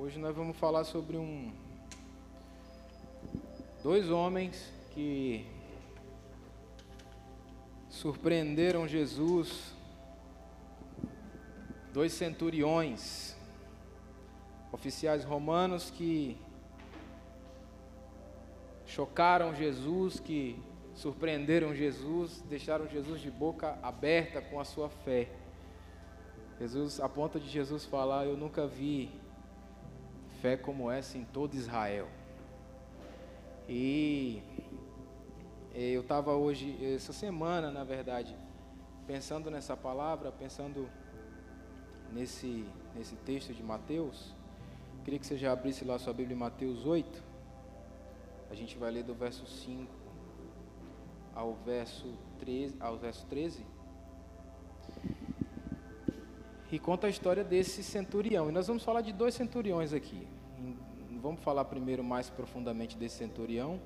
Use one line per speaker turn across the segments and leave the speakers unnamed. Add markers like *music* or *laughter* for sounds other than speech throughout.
Hoje nós vamos falar sobre um dois homens que surpreenderam Jesus, dois centuriões, oficiais romanos que chocaram Jesus, que surpreenderam Jesus, deixaram Jesus de boca aberta com a sua fé. Jesus, a ponto de Jesus falar, eu nunca vi fé como essa em todo Israel. E eu estava hoje, essa semana, na verdade, pensando nessa palavra, pensando nesse, nesse texto de Mateus. Queria que você já abrisse lá sua Bíblia em Mateus 8. A gente vai ler do verso 5 ao verso 13, ao verso 13. E conta a história desse centurião. E nós vamos falar de dois centuriões aqui. Vamos falar primeiro mais profundamente desse centurião,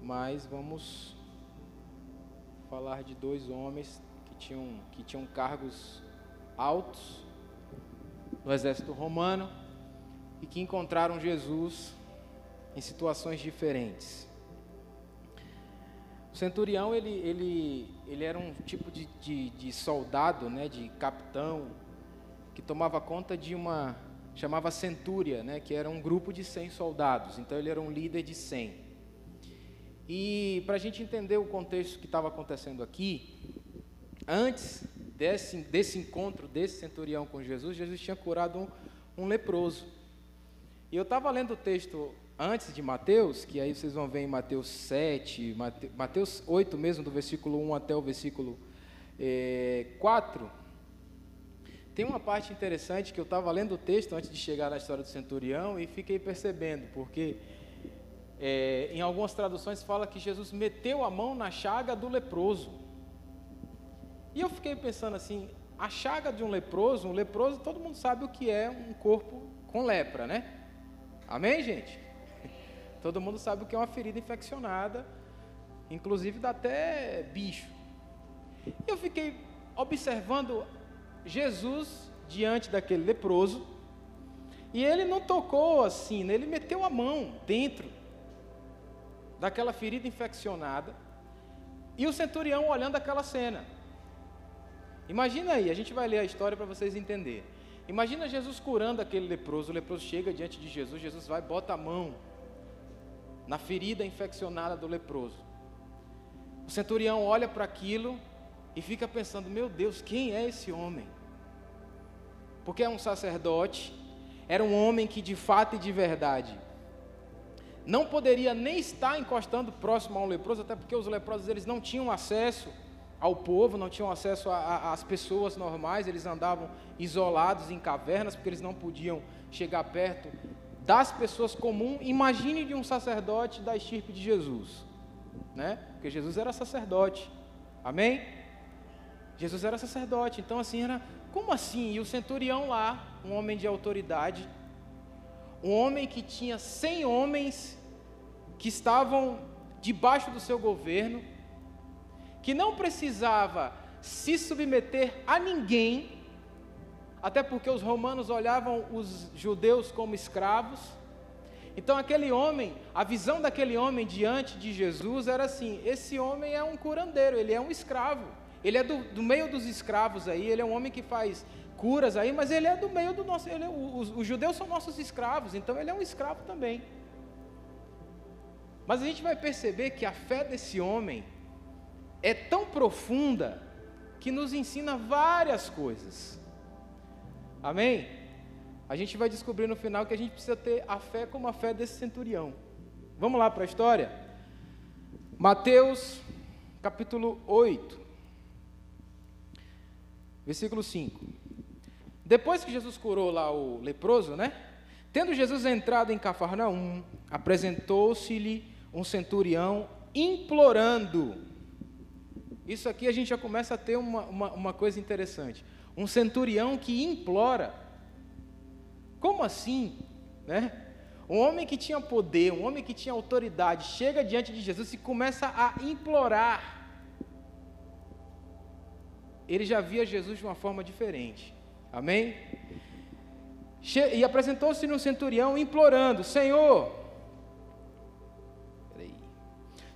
mas vamos falar de dois homens que tinham, que tinham cargos altos no exército romano e que encontraram Jesus em situações diferentes. O centurião ele, ele, ele era um tipo de, de, de soldado, né, de capitão, que tomava conta de uma chamava centúria, né, que era um grupo de 100 soldados. Então ele era um líder de 100. E para a gente entender o contexto que estava acontecendo aqui, antes desse, desse encontro desse centurião com Jesus, Jesus tinha curado um, um leproso. E eu estava lendo o texto antes de Mateus, que aí vocês vão ver em Mateus 7, Mateus 8 mesmo, do versículo 1 até o versículo é, eh, 4, tem uma parte interessante que eu estava lendo o texto antes de chegar na história do centurião e fiquei percebendo, porque é, em algumas traduções fala que Jesus meteu a mão na chaga do leproso. E eu fiquei pensando assim, a chaga de um leproso, um leproso, todo mundo sabe o que é um corpo com lepra, né? Amém, gente? Todo mundo sabe o que é uma ferida infeccionada, inclusive dá até bicho. Eu fiquei observando Jesus diante daquele leproso, e ele não tocou assim, né? ele meteu a mão dentro daquela ferida infeccionada, e o centurião olhando aquela cena. Imagina aí, a gente vai ler a história para vocês entenderem. Imagina Jesus curando aquele leproso, o leproso chega diante de Jesus, Jesus vai, bota a mão na ferida infeccionada do leproso. O centurião olha para aquilo e fica pensando: meu Deus, quem é esse homem? Porque é um sacerdote, era um homem que de fato e de verdade não poderia nem estar encostando próximo a um leproso, até porque os leprosos eles não tinham acesso ao povo, não tinham acesso às pessoas normais, eles andavam isolados em cavernas, porque eles não podiam chegar perto das pessoas comuns. Imagine de um sacerdote da estirpe de Jesus, né? Porque Jesus era sacerdote, amém? Jesus era sacerdote, então assim era, como assim? E o centurião lá, um homem de autoridade, um homem que tinha cem homens que estavam debaixo do seu governo, que não precisava se submeter a ninguém, até porque os romanos olhavam os judeus como escravos. Então, aquele homem, a visão daquele homem diante de Jesus era assim: esse homem é um curandeiro, ele é um escravo. Ele é do, do, meio dos escravos aí, ele é um homem que faz curas aí, mas ele é do meio do nosso. É, os, os judeus são nossos escravos, então ele é um escravo também. Mas a gente vai perceber que a fé desse homem é tão profunda que nos ensina várias coisas. Amém? A gente vai descobrir no final que a gente precisa ter a fé como a fé desse centurião. Vamos lá para a história? Mateus capítulo 8. Versículo 5. Depois que Jesus curou lá o leproso, né? Tendo Jesus entrado em Cafarnaum, apresentou-se-lhe um centurião implorando. Isso aqui a gente já começa a ter uma, uma, uma coisa interessante. Um centurião que implora. Como assim? Né? Um homem que tinha poder, um homem que tinha autoridade, chega diante de Jesus e começa a implorar ele já via Jesus de uma forma diferente. Amém? E apresentou-se no centurião, implorando: Senhor,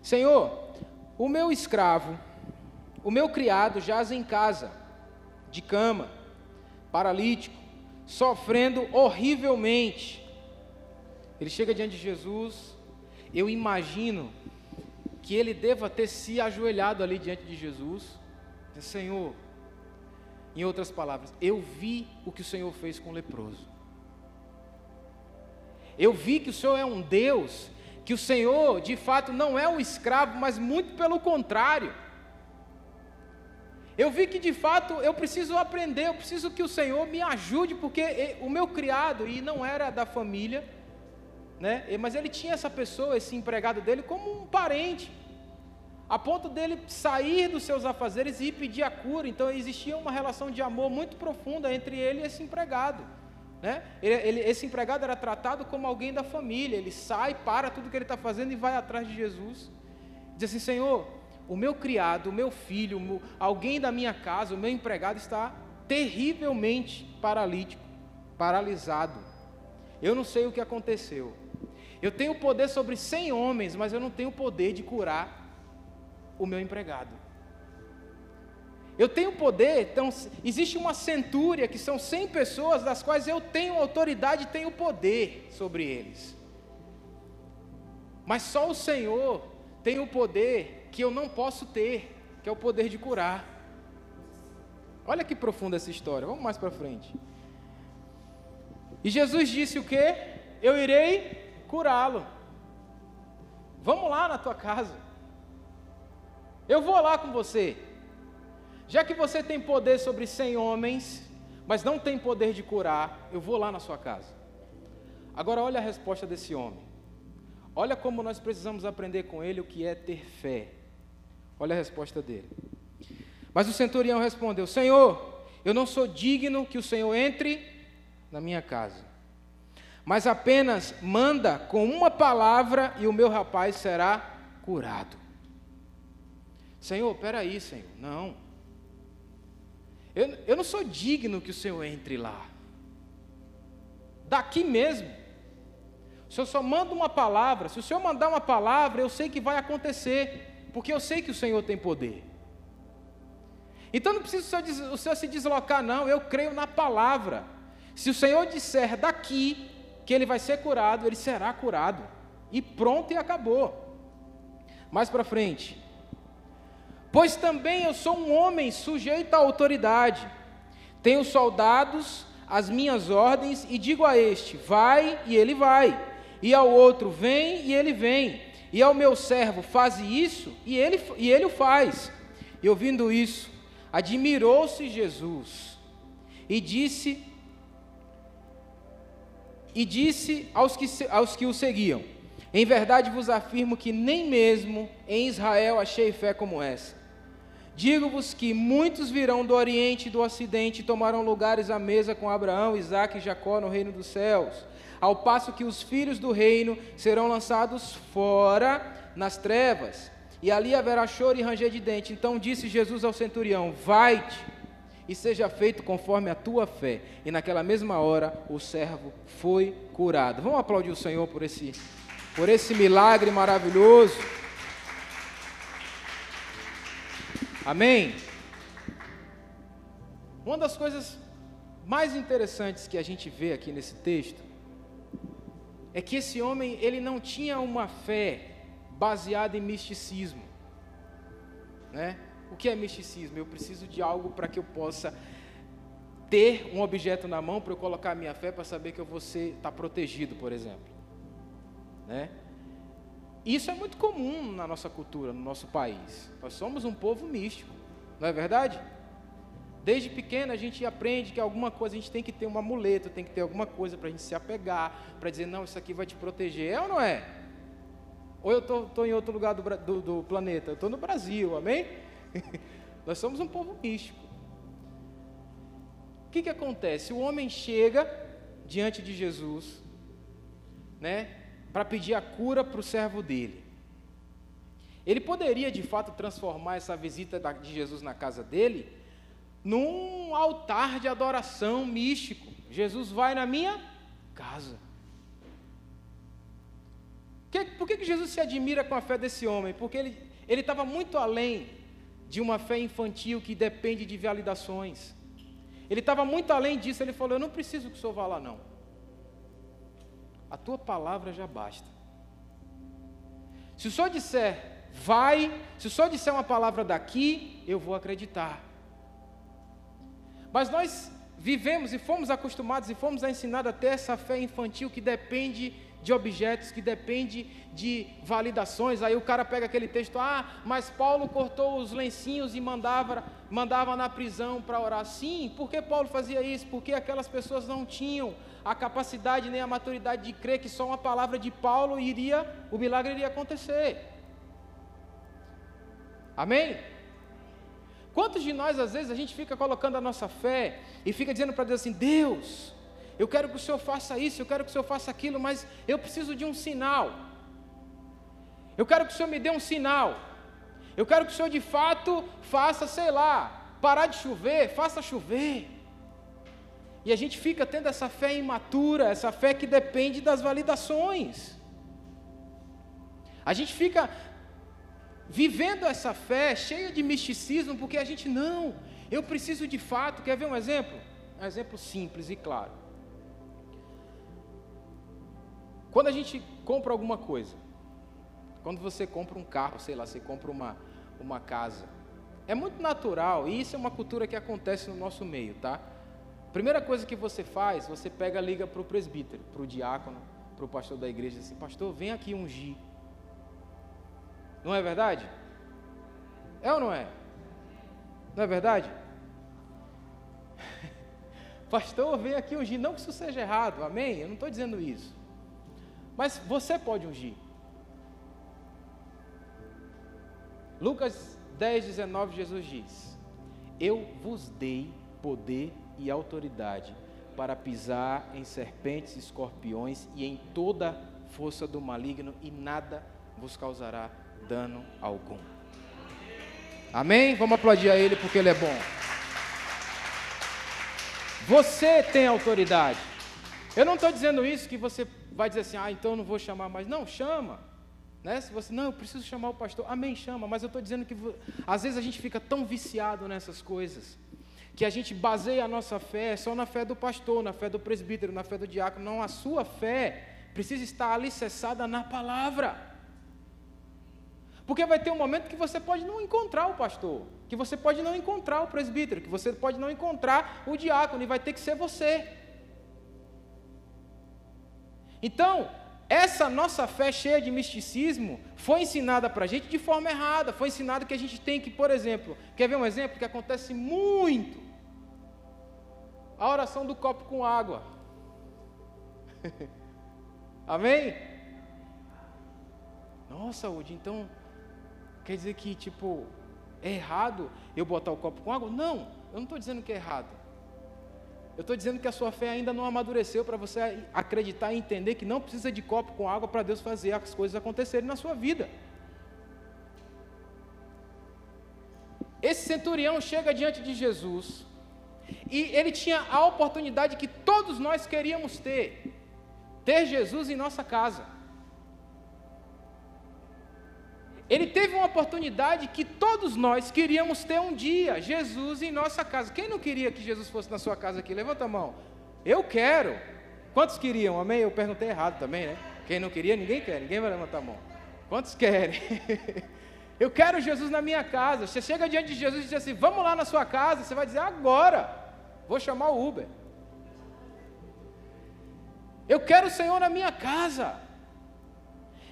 Senhor, o meu escravo, o meu criado jaz em casa, de cama, paralítico, sofrendo horrivelmente. Ele chega diante de Jesus, eu imagino que ele deva ter se ajoelhado ali diante de Jesus, Senhor, em outras palavras, eu vi o que o Senhor fez com o leproso. Eu vi que o Senhor é um Deus, que o Senhor de fato não é o escravo, mas muito pelo contrário. Eu vi que de fato eu preciso aprender, eu preciso que o Senhor me ajude, porque o meu criado, e não era da família, né, mas ele tinha essa pessoa, esse empregado dele, como um parente, a ponto dele sair dos seus afazeres e ir pedir a cura. Então existia uma relação de amor muito profunda entre ele e esse empregado. Né? Ele, ele, esse empregado era tratado como alguém da família, ele sai, para tudo que ele está fazendo e vai atrás de Jesus. Diz assim: Senhor, o meu criado, o meu filho, alguém da minha casa, o meu empregado está terrivelmente paralítico, paralisado. Eu não sei o que aconteceu. Eu tenho poder sobre 100 homens, mas eu não tenho poder de curar o meu empregado. Eu tenho poder, então existe uma centúria que são 100 pessoas das quais eu tenho autoridade e tenho poder sobre eles. Mas só o Senhor tem o poder que eu não posso ter, que é o poder de curar. Olha que profunda essa história. Vamos mais para frente. E Jesus disse o que? Eu irei curá-lo. Vamos lá na tua casa. Eu vou lá com você. Já que você tem poder sobre cem homens, mas não tem poder de curar, eu vou lá na sua casa. Agora olha a resposta desse homem. Olha como nós precisamos aprender com ele o que é ter fé. Olha a resposta dele. Mas o centurião respondeu: Senhor, eu não sou digno que o Senhor entre na minha casa. Mas apenas manda com uma palavra e o meu rapaz será curado. Senhor, peraí, Senhor, não. Eu, eu não sou digno que o Senhor entre lá. Daqui mesmo. O Senhor só manda uma palavra. Se o Senhor mandar uma palavra, eu sei que vai acontecer. Porque eu sei que o Senhor tem poder. Então não precisa o Senhor, o Senhor se deslocar, não. Eu creio na palavra. Se o Senhor disser daqui que ele vai ser curado, ele será curado. E pronto e acabou. Mais para frente. Pois também eu sou um homem sujeito à autoridade. Tenho soldados, as minhas ordens, e digo a este: vai, e ele vai. E ao outro: vem, e ele vem. E ao meu servo: faze isso, e ele, e ele o faz. E ouvindo isso, admirou-se Jesus e disse e disse aos que, aos que o seguiam: Em verdade vos afirmo que nem mesmo em Israel achei fé como essa. Digo-vos que muitos virão do Oriente e do Ocidente e tomarão lugares à mesa com Abraão, Isaque e Jacó no reino dos céus, ao passo que os filhos do reino serão lançados fora nas trevas, e ali haverá choro e ranger de dente. Então disse Jesus ao centurião: Vai-te e seja feito conforme a tua fé. E naquela mesma hora o servo foi curado. Vamos aplaudir o Senhor por esse, por esse milagre maravilhoso. Amém? Uma das coisas mais interessantes que a gente vê aqui nesse texto é que esse homem ele não tinha uma fé baseada em misticismo, né? O que é misticismo? Eu preciso de algo para que eu possa ter um objeto na mão para eu colocar a minha fé para saber que eu vou estar tá protegido, por exemplo, né? Isso é muito comum na nossa cultura, no nosso país. Nós somos um povo místico, não é verdade? Desde pequeno a gente aprende que alguma coisa a gente tem que ter um amuleto, tem que ter alguma coisa para a gente se apegar, para dizer, não, isso aqui vai te proteger. É ou não é? Ou eu estou em outro lugar do, do, do planeta? Eu estou no Brasil, amém? *laughs* Nós somos um povo místico. O que, que acontece? O homem chega diante de Jesus, né? para pedir a cura para o servo dele. Ele poderia de fato transformar essa visita de Jesus na casa dele num altar de adoração místico. Jesus vai na minha casa. Por que, que Jesus se admira com a fé desse homem? Porque ele estava muito além de uma fé infantil que depende de validações. Ele estava muito além disso. Ele falou: Eu não preciso que o senhor vá lá, não. A tua palavra já basta. Se o senhor disser vai, se o senhor disser uma palavra daqui, eu vou acreditar. Mas nós vivemos e fomos acostumados e fomos ensinados a ter essa fé infantil que depende de objetos, que depende de validações. Aí o cara pega aquele texto, ah, mas Paulo cortou os lencinhos e mandava, mandava na prisão para orar. Sim, por que Paulo fazia isso? Porque aquelas pessoas não tinham a capacidade nem a maturidade de crer que só uma palavra de Paulo iria, o milagre iria acontecer. Amém? Quantos de nós, às vezes, a gente fica colocando a nossa fé e fica dizendo para Deus assim: Deus, eu quero que o Senhor faça isso, eu quero que o Senhor faça aquilo, mas eu preciso de um sinal. Eu quero que o Senhor me dê um sinal. Eu quero que o Senhor de fato faça, sei lá, parar de chover, faça chover. E a gente fica tendo essa fé imatura, essa fé que depende das validações. A gente fica vivendo essa fé cheia de misticismo, porque a gente não, eu preciso de fato. Quer ver um exemplo? Um exemplo simples e claro. Quando a gente compra alguma coisa, quando você compra um carro, sei lá, você compra uma, uma casa, é muito natural, e isso é uma cultura que acontece no nosso meio, tá? Primeira coisa que você faz, você pega, liga para o presbítero, para o diácono, para o pastor da igreja, assim, pastor, vem aqui ungir. Não é verdade? É ou não é? Não é verdade? *laughs* pastor, vem aqui ungir. Não que isso seja errado, amém? Eu não estou dizendo isso. Mas você pode ungir. Lucas 10, 19, Jesus diz: Eu vos dei poder e autoridade para pisar em serpentes, escorpiões e em toda força do maligno, e nada vos causará dano algum. Amém? Vamos aplaudir a Ele porque Ele é bom. Você tem autoridade. Eu não estou dizendo isso que você vai dizer assim, ah, então não vou chamar mais. Não, chama. Né? Se você, não, eu preciso chamar o pastor. Amém, chama. Mas eu estou dizendo que às vezes a gente fica tão viciado nessas coisas que a gente baseia a nossa fé só na fé do pastor, na fé do presbítero, na fé do diácono. Não, a sua fé precisa estar alicerçada na palavra. Porque vai ter um momento que você pode não encontrar o pastor, que você pode não encontrar o presbítero, que você pode não encontrar o diácono, e vai ter que ser você. Então, essa nossa fé cheia de misticismo foi ensinada para a gente de forma errada. Foi ensinado que a gente tem que, por exemplo, quer ver um exemplo que acontece muito? A oração do copo com água. *laughs* Amém? Nossa, Woody, então quer dizer que, tipo, é errado eu botar o copo com água? Não, eu não estou dizendo que é errado. Eu estou dizendo que a sua fé ainda não amadureceu para você acreditar e entender que não precisa de copo com água para Deus fazer as coisas acontecerem na sua vida. Esse centurião chega diante de Jesus e ele tinha a oportunidade que todos nós queríamos ter: ter Jesus em nossa casa. Ele teve uma oportunidade que todos nós queríamos ter um dia, Jesus em nossa casa. Quem não queria que Jesus fosse na sua casa aqui? Levanta a mão. Eu quero. Quantos queriam? Amém? Eu perguntei errado também, né? Quem não queria, ninguém quer. Ninguém vai levantar a mão. Quantos querem? *laughs* Eu quero Jesus na minha casa. Você chega diante de Jesus e diz assim: Vamos lá na sua casa. Você vai dizer: Agora. Vou chamar o Uber. Eu quero o Senhor na minha casa.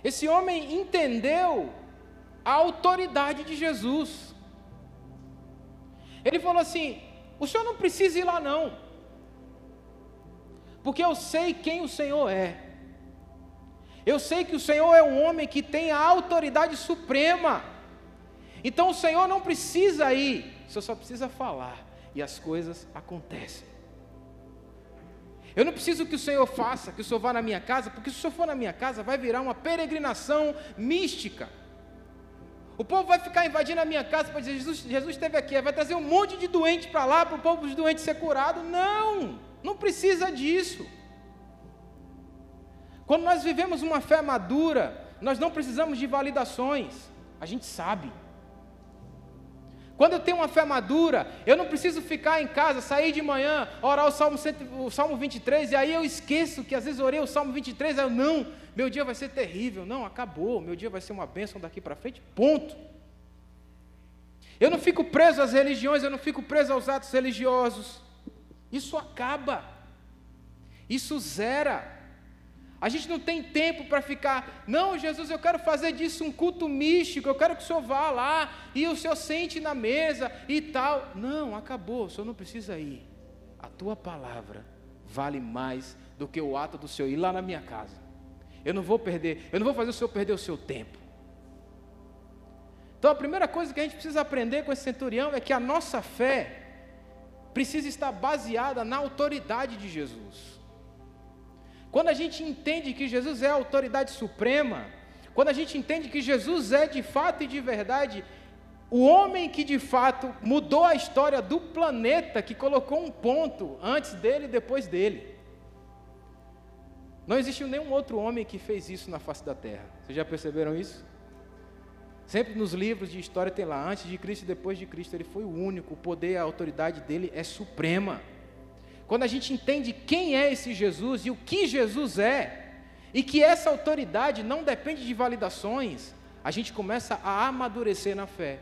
Esse homem entendeu a autoridade de Jesus. Ele falou assim: o senhor não precisa ir lá, não, porque eu sei quem o Senhor é. Eu sei que o Senhor é um homem que tem a autoridade suprema. Então o Senhor não precisa ir, o Senhor só precisa falar e as coisas acontecem. Eu não preciso que o Senhor faça, que o Senhor vá na minha casa, porque se o Senhor for na minha casa, vai virar uma peregrinação mística. O povo vai ficar invadindo a minha casa para dizer: Jesus, Jesus esteve aqui, vai trazer um monte de doente para lá, para o povo dos doentes ser curado. Não, não precisa disso. Quando nós vivemos uma fé madura, nós não precisamos de validações, a gente sabe. Quando eu tenho uma fé madura, eu não preciso ficar em casa, sair de manhã, orar o Salmo, o Salmo 23, e aí eu esqueço que às vezes orei o Salmo 23, aí eu não, meu dia vai ser terrível. Não, acabou, meu dia vai ser uma bênção daqui para frente, ponto. Eu não fico preso às religiões, eu não fico preso aos atos religiosos. Isso acaba, isso zera. A gente não tem tempo para ficar, não, Jesus, eu quero fazer disso um culto místico, eu quero que o Senhor vá lá e o Senhor sente na mesa e tal. Não, acabou, o Senhor não precisa ir. A tua palavra vale mais do que o ato do Senhor ir lá na minha casa. Eu não vou perder, eu não vou fazer o Senhor perder o seu tempo. Então a primeira coisa que a gente precisa aprender com esse centurião é que a nossa fé precisa estar baseada na autoridade de Jesus. Quando a gente entende que Jesus é a autoridade suprema, quando a gente entende que Jesus é de fato e de verdade o homem que de fato mudou a história do planeta, que colocou um ponto antes dele e depois dele. Não existiu nenhum outro homem que fez isso na face da terra. Vocês já perceberam isso? Sempre nos livros de história tem lá, antes de Cristo e depois de Cristo, ele foi o único, o poder, a autoridade dele é suprema. Quando a gente entende quem é esse Jesus e o que Jesus é, e que essa autoridade não depende de validações, a gente começa a amadurecer na fé.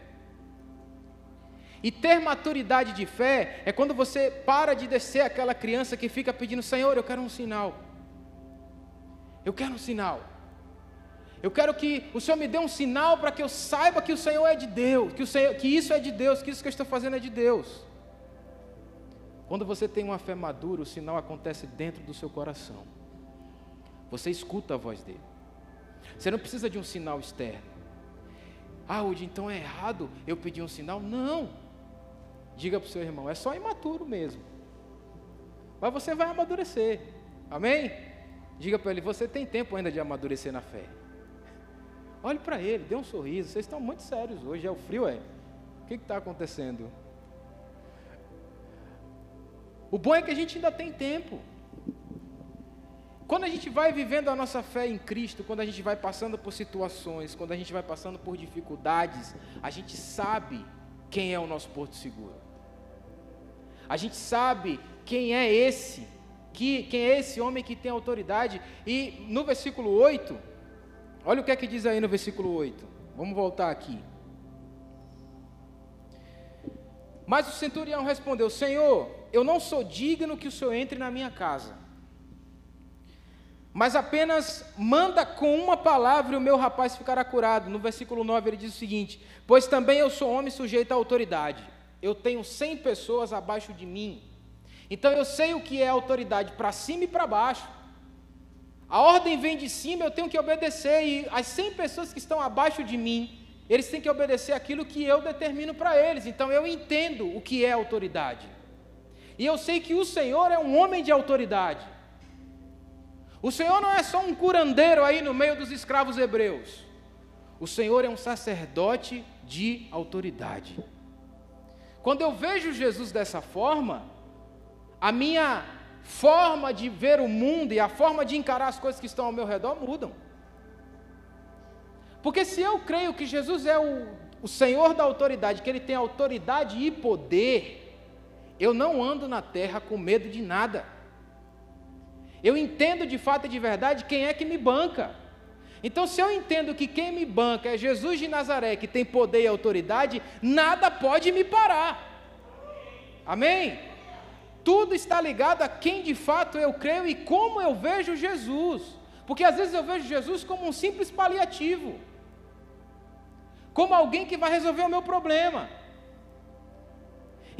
E ter maturidade de fé é quando você para de descer aquela criança que fica pedindo: Senhor, eu quero um sinal. Eu quero um sinal. Eu quero que o Senhor me dê um sinal para que eu saiba que o Senhor é de Deus, que, o Senhor, que isso é de Deus, que isso que eu estou fazendo é de Deus. Quando você tem uma fé madura, o sinal acontece dentro do seu coração. Você escuta a voz dele. Você não precisa de um sinal externo. Ah, Udi, então é errado eu pedir um sinal? Não. Diga para o seu irmão, é só imaturo mesmo. Mas você vai amadurecer. Amém? Diga para ele, você tem tempo ainda de amadurecer na fé. Olhe para ele, dê um sorriso. Vocês estão muito sérios hoje. É o frio, é? O que está acontecendo? O bom é que a gente ainda tem tempo. Quando a gente vai vivendo a nossa fé em Cristo, quando a gente vai passando por situações, quando a gente vai passando por dificuldades, a gente sabe quem é o nosso porto seguro. A gente sabe quem é esse, que, quem é esse homem que tem autoridade. E no versículo 8, olha o que é que diz aí no versículo 8. Vamos voltar aqui. Mas o centurião respondeu: Senhor, eu não sou digno que o Senhor entre na minha casa. Mas apenas manda com uma palavra e o meu rapaz ficará curado. No versículo 9 ele diz o seguinte: Pois também eu sou homem sujeito à autoridade. Eu tenho cem pessoas abaixo de mim. Então eu sei o que é autoridade para cima e para baixo. A ordem vem de cima, eu tenho que obedecer. E as cem pessoas que estão abaixo de mim, eles têm que obedecer aquilo que eu determino para eles. Então eu entendo o que é autoridade. E eu sei que o Senhor é um homem de autoridade. O Senhor não é só um curandeiro aí no meio dos escravos hebreus. O Senhor é um sacerdote de autoridade. Quando eu vejo Jesus dessa forma, a minha forma de ver o mundo e a forma de encarar as coisas que estão ao meu redor mudam. Porque se eu creio que Jesus é o, o Senhor da autoridade, que Ele tem autoridade e poder, eu não ando na terra com medo de nada. Eu entendo de fato e de verdade quem é que me banca. Então, se eu entendo que quem me banca é Jesus de Nazaré, que tem poder e autoridade, nada pode me parar. Amém? Tudo está ligado a quem de fato eu creio e como eu vejo Jesus. Porque às vezes eu vejo Jesus como um simples paliativo, como alguém que vai resolver o meu problema.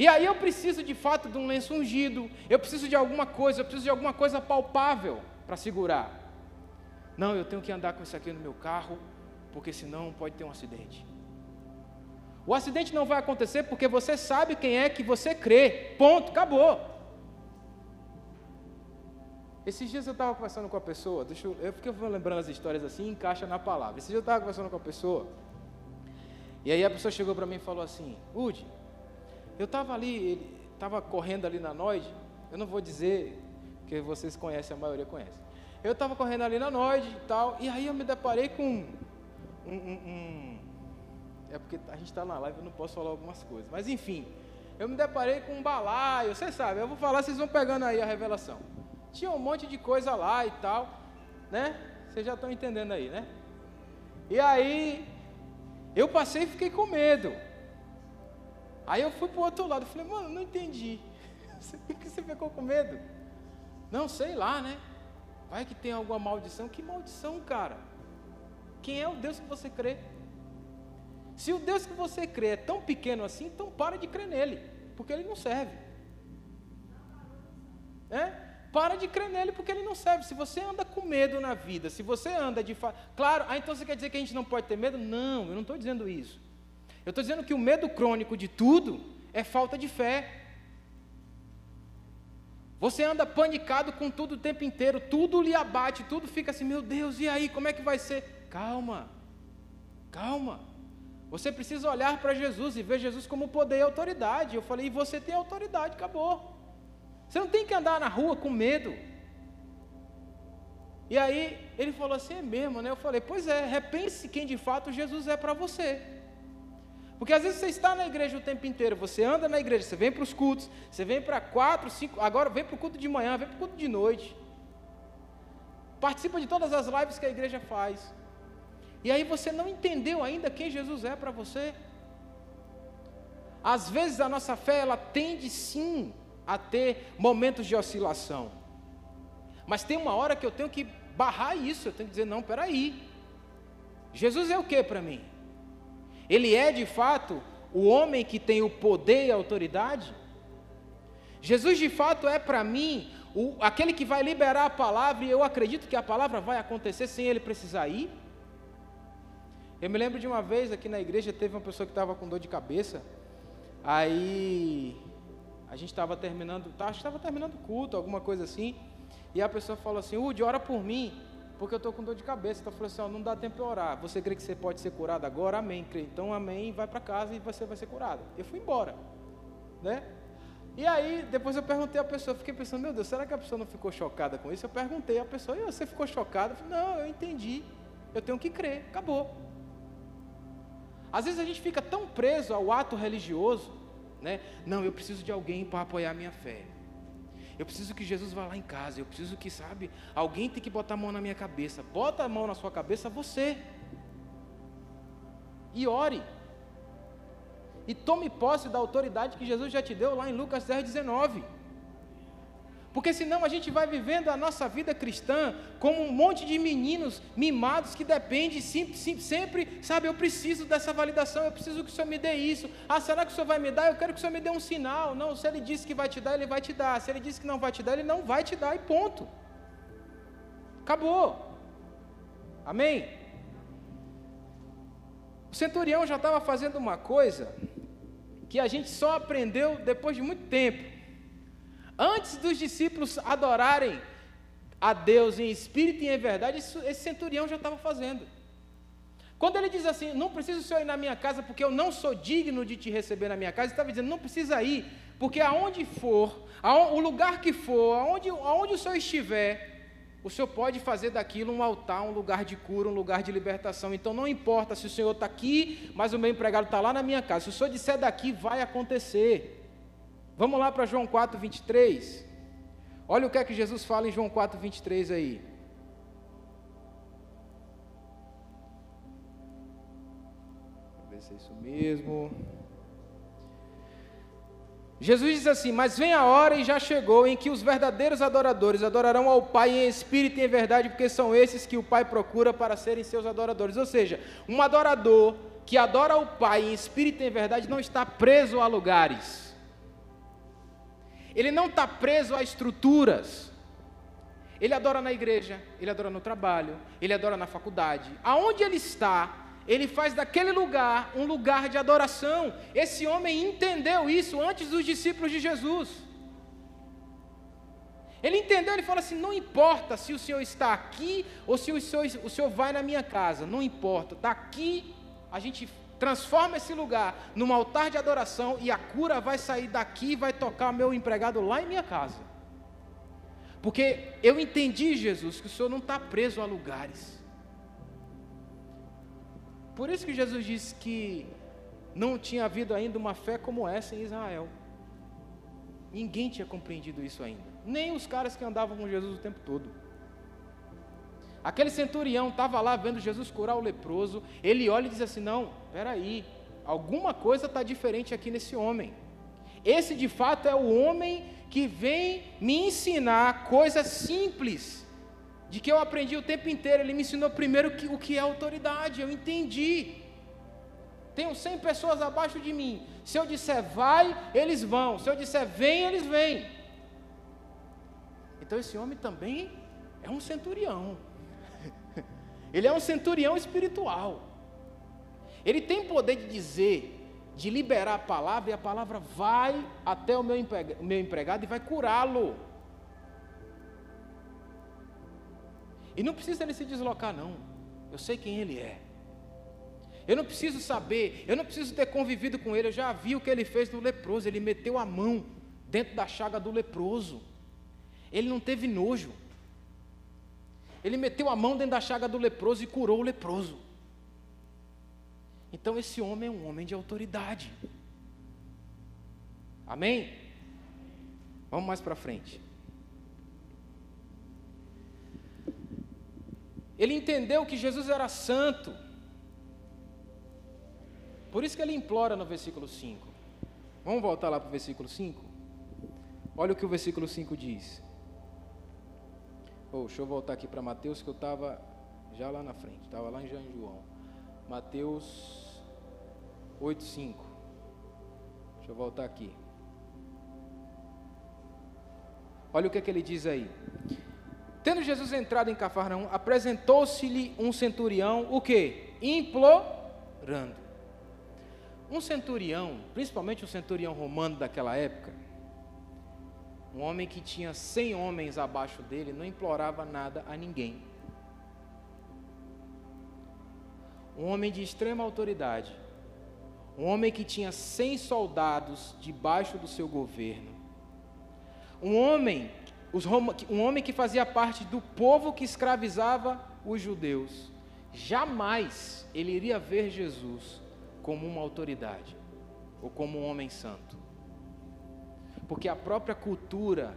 E aí eu preciso de fato de um lenço ungido, eu preciso de alguma coisa, eu preciso de alguma coisa palpável para segurar. Não, eu tenho que andar com isso aqui no meu carro, porque senão pode ter um acidente. O acidente não vai acontecer porque você sabe quem é que você crê. Ponto, acabou. Esses dias eu estava conversando com a pessoa, deixa eu, eu fiquei lembrando as histórias assim, encaixa na palavra. Esses dias eu estava conversando com a pessoa, E aí a pessoa chegou para mim e falou assim: Udi, eu estava ali, estava correndo ali na Noide, eu não vou dizer, que vocês conhecem, a maioria conhece. Eu estava correndo ali na Noide e tal, e aí eu me deparei com um, um, um é porque a gente está na live, eu não posso falar algumas coisas. Mas enfim, eu me deparei com um balaio, você sabe, eu vou falar, vocês vão pegando aí a revelação. Tinha um monte de coisa lá e tal, né? Vocês já estão entendendo aí, né? E aí, eu passei e fiquei com medo. Aí eu fui para o outro lado, falei, mano, não entendi. *laughs* Por que você ficou com medo? Não, sei lá, né? Vai que tem alguma maldição. Que maldição, cara? Quem é o Deus que você crê? Se o Deus que você crê é tão pequeno assim, então para de crer nele, porque ele não serve. É? Para de crer nele porque ele não serve. Se você anda com medo na vida, se você anda de fato. Claro, ah, então você quer dizer que a gente não pode ter medo? Não, eu não estou dizendo isso. Eu estou dizendo que o medo crônico de tudo é falta de fé. Você anda panicado com tudo o tempo inteiro, tudo lhe abate, tudo fica assim, meu Deus, e aí, como é que vai ser? Calma, calma. Você precisa olhar para Jesus e ver Jesus como poder e autoridade. Eu falei, e você tem autoridade, acabou. Você não tem que andar na rua com medo. E aí ele falou assim, é mesmo, né? Eu falei, pois é, repense quem de fato Jesus é para você. Porque às vezes você está na igreja o tempo inteiro, você anda na igreja, você vem para os cultos, você vem para quatro, cinco, agora vem para o culto de manhã, vem para o culto de noite. Participa de todas as lives que a igreja faz. E aí você não entendeu ainda quem Jesus é para você. Às vezes a nossa fé ela tende sim a ter momentos de oscilação. Mas tem uma hora que eu tenho que barrar isso, eu tenho que dizer, não, peraí. Jesus é o que para mim? Ele é de fato o homem que tem o poder e a autoridade? Jesus de fato é para mim o, aquele que vai liberar a palavra e eu acredito que a palavra vai acontecer sem ele precisar ir? Eu me lembro de uma vez aqui na igreja teve uma pessoa que estava com dor de cabeça, aí a gente estava terminando, tá, acho que estava terminando o culto, alguma coisa assim, e a pessoa falou assim, Udi, ora por mim porque eu estou com dor de cabeça. Então falei assim, ó, não dá tempo de orar. Você crê que você pode ser curado agora? Amém. Crê. Então amém, vai para casa e você vai ser curado. Eu fui embora. Né? E aí, depois eu perguntei à pessoa, fiquei pensando, meu Deus, será que a pessoa não ficou chocada com isso? Eu perguntei à pessoa, e você ficou chocada? Eu falei, não, eu entendi. Eu tenho que crer, acabou. Às vezes a gente fica tão preso ao ato religioso, né? Não, eu preciso de alguém para apoiar a minha fé. Eu preciso que Jesus vá lá em casa. Eu preciso que, sabe, alguém tem que botar a mão na minha cabeça. Bota a mão na sua cabeça você. E ore. E tome posse da autoridade que Jesus já te deu lá em Lucas 10, 19. Porque senão a gente vai vivendo a nossa vida cristã como um monte de meninos mimados que depende sempre, sempre, sabe, eu preciso dessa validação, eu preciso que o Senhor me dê isso. Ah, será que o Senhor vai me dar? Eu quero que o Senhor me dê um sinal. Não, se Ele disse que vai te dar, Ele vai te dar. Se Ele disse que não vai te dar, Ele não vai te dar e ponto. Acabou. Amém? O centurião já estava fazendo uma coisa que a gente só aprendeu depois de muito tempo. Antes dos discípulos adorarem a Deus em espírito e em verdade, esse centurião já estava fazendo. Quando ele diz assim, não precisa o senhor ir na minha casa, porque eu não sou digno de te receber na minha casa, ele estava dizendo, não precisa ir, porque aonde for, o lugar que for, aonde, aonde o senhor estiver, o senhor pode fazer daquilo um altar, um lugar de cura, um lugar de libertação. Então não importa se o senhor está aqui, mas o meu empregado está lá na minha casa. Se o senhor disser daqui, vai acontecer. Vamos lá para João 4, 23. Olha o que é que Jesus fala em João 4, 23 aí. Vamos ver se é isso mesmo. Jesus diz assim: Mas vem a hora e já chegou em que os verdadeiros adoradores adorarão ao Pai em espírito e em verdade, porque são esses que o Pai procura para serem seus adoradores. Ou seja, um adorador que adora o Pai em espírito e em verdade não está preso a lugares. Ele não está preso a estruturas. Ele adora na igreja, ele adora no trabalho, ele adora na faculdade. Aonde ele está, ele faz daquele lugar um lugar de adoração. Esse homem entendeu isso antes dos discípulos de Jesus. Ele entendeu, ele falou assim: não importa se o senhor está aqui ou se o senhor, o senhor vai na minha casa, não importa, está aqui, a gente transforma esse lugar num altar de adoração e a cura vai sair daqui e vai tocar meu empregado lá em minha casa. Porque eu entendi, Jesus, que o Senhor não está preso a lugares. Por isso que Jesus disse que não tinha havido ainda uma fé como essa em Israel. Ninguém tinha compreendido isso ainda. Nem os caras que andavam com Jesus o tempo todo. Aquele centurião estava lá vendo Jesus curar o leproso. Ele olha e diz assim: Não, peraí, alguma coisa está diferente aqui nesse homem. Esse de fato é o homem que vem me ensinar coisas simples, de que eu aprendi o tempo inteiro. Ele me ensinou primeiro o que é autoridade, eu entendi. Tenho 100 pessoas abaixo de mim. Se eu disser vai, eles vão. Se eu disser vem, eles vêm. Então esse homem também é um centurião. Ele é um centurião espiritual. Ele tem poder de dizer, de liberar a palavra, e a palavra vai até o meu empregado e vai curá-lo. E não precisa ele se deslocar, não. Eu sei quem ele é. Eu não preciso saber, eu não preciso ter convivido com ele, eu já vi o que ele fez no leproso. Ele meteu a mão dentro da chaga do leproso. Ele não teve nojo. Ele meteu a mão dentro da chaga do leproso e curou o leproso. Então esse homem é um homem de autoridade. Amém? Vamos mais para frente. Ele entendeu que Jesus era santo. Por isso que ele implora no versículo 5. Vamos voltar lá para o versículo 5? Olha o que o versículo 5 diz. Oh, deixa eu voltar aqui para Mateus, que eu estava já lá na frente, estava lá em João. Mateus 8,5. Deixa eu voltar aqui. Olha o que, é que ele diz aí. Tendo Jesus entrado em Cafarnaum, apresentou-se-lhe um centurião, o que? Implorando. Um centurião, principalmente o centurião romano daquela época, um homem que tinha cem homens abaixo dele não implorava nada a ninguém. Um homem de extrema autoridade. Um homem que tinha cem soldados debaixo do seu governo. Um homem, um homem que fazia parte do povo que escravizava os judeus. Jamais ele iria ver Jesus como uma autoridade ou como um homem santo porque a própria cultura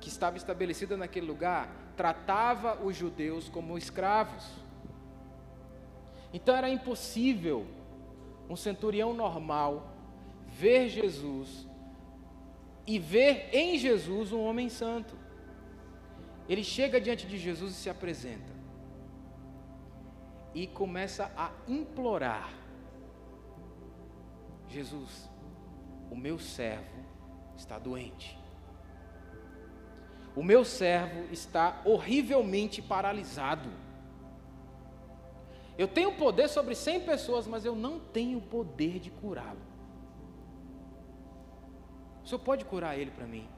que estava estabelecida naquele lugar tratava os judeus como escravos. Então era impossível um centurião normal ver Jesus e ver em Jesus um homem santo. Ele chega diante de Jesus e se apresenta. E começa a implorar: Jesus, o meu servo está doente. O meu servo está horrivelmente paralisado. Eu tenho poder sobre 100 pessoas, mas eu não tenho poder de curá-lo. O senhor pode curar ele para mim?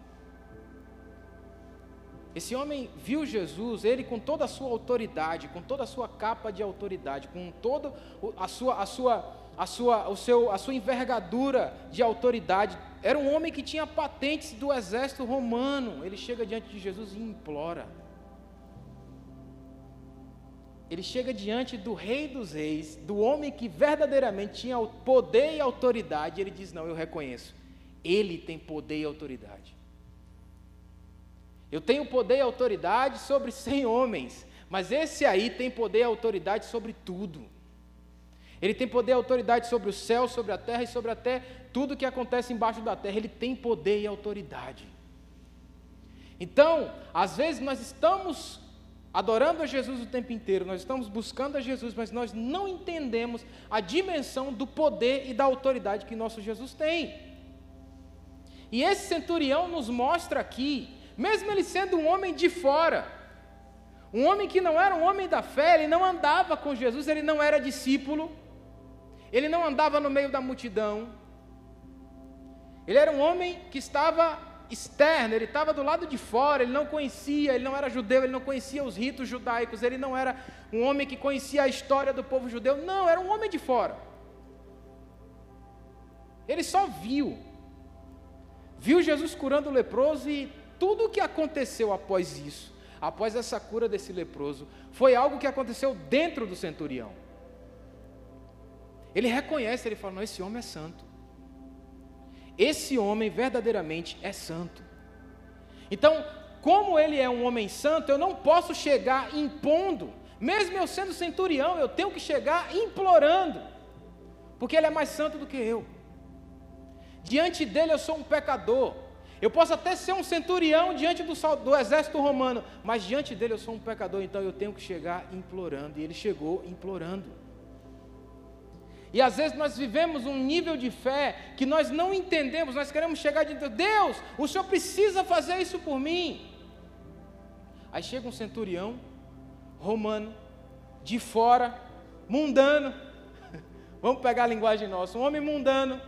Esse homem viu Jesus, ele com toda a sua autoridade, com toda a sua capa de autoridade, com toda a sua, a sua, a sua, o seu, a sua envergadura de autoridade, era um homem que tinha patentes do exército romano. Ele chega diante de Jesus e implora. Ele chega diante do Rei dos Reis, do homem que verdadeiramente tinha o poder e autoridade. E ele diz: Não, eu reconheço. Ele tem poder e autoridade. Eu tenho poder e autoridade sobre cem homens, mas esse aí tem poder e autoridade sobre tudo. Ele tem poder e autoridade sobre o céu, sobre a terra e sobre até tudo que acontece embaixo da terra. Ele tem poder e autoridade. Então, às vezes nós estamos adorando a Jesus o tempo inteiro, nós estamos buscando a Jesus, mas nós não entendemos a dimensão do poder e da autoridade que nosso Jesus tem. E esse centurião nos mostra aqui, mesmo ele sendo um homem de fora, um homem que não era um homem da fé, ele não andava com Jesus, ele não era discípulo, ele não andava no meio da multidão. Ele era um homem que estava externo, ele estava do lado de fora, ele não conhecia, ele não era judeu, ele não conhecia os ritos judaicos, ele não era um homem que conhecia a história do povo judeu, não, era um homem de fora. Ele só viu. Viu Jesus curando o leproso e tudo o que aconteceu após isso, após essa cura desse leproso, foi algo que aconteceu dentro do centurião. Ele reconhece, ele fala: Não, esse homem é santo. Esse homem verdadeiramente é santo. Então, como ele é um homem santo, eu não posso chegar impondo, mesmo eu sendo centurião, eu tenho que chegar implorando, porque ele é mais santo do que eu. Diante dele eu sou um pecador. Eu posso até ser um centurião diante do, do, exército romano, mas diante dele eu sou um pecador, então eu tenho que chegar implorando. E ele chegou implorando. E às vezes nós vivemos um nível de fé que nós não entendemos, nós queremos chegar de Deus, o Senhor precisa fazer isso por mim. Aí chega um centurião romano, de fora, mundano, *laughs* vamos pegar a linguagem nossa, um homem mundano,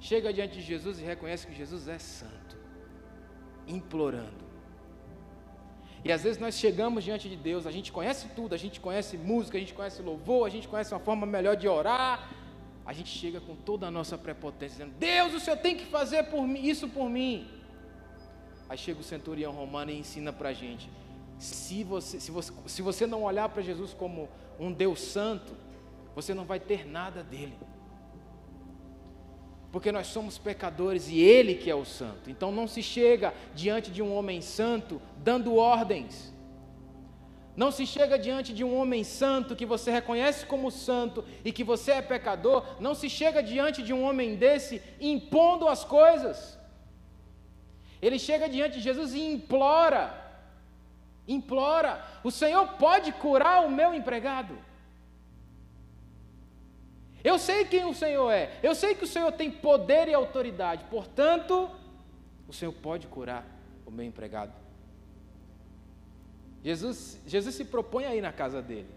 chega diante de Jesus e reconhece que Jesus é santo, implorando. E às vezes nós chegamos diante de Deus, a gente conhece tudo, a gente conhece música, a gente conhece louvor, a gente conhece uma forma melhor de orar. A gente chega com toda a nossa prepotência, dizendo: Deus, o Senhor tem que fazer por mim, isso por mim. Aí chega o centurião romano e ensina para a gente: se você, se, você, se você não olhar para Jesus como um Deus santo, você não vai ter nada dele porque nós somos pecadores e Ele que é o santo. Então não se chega diante de um homem santo dando ordens. Não se chega diante de um homem santo que você reconhece como santo e que você é pecador. Não se chega diante de um homem desse impondo as coisas. Ele chega diante de Jesus e implora. Implora: O Senhor pode curar o meu empregado? Eu sei quem o Senhor é. Eu sei que o Senhor tem poder e autoridade. Portanto, o Senhor pode curar o meu empregado. Jesus, Jesus se propõe aí na casa dele.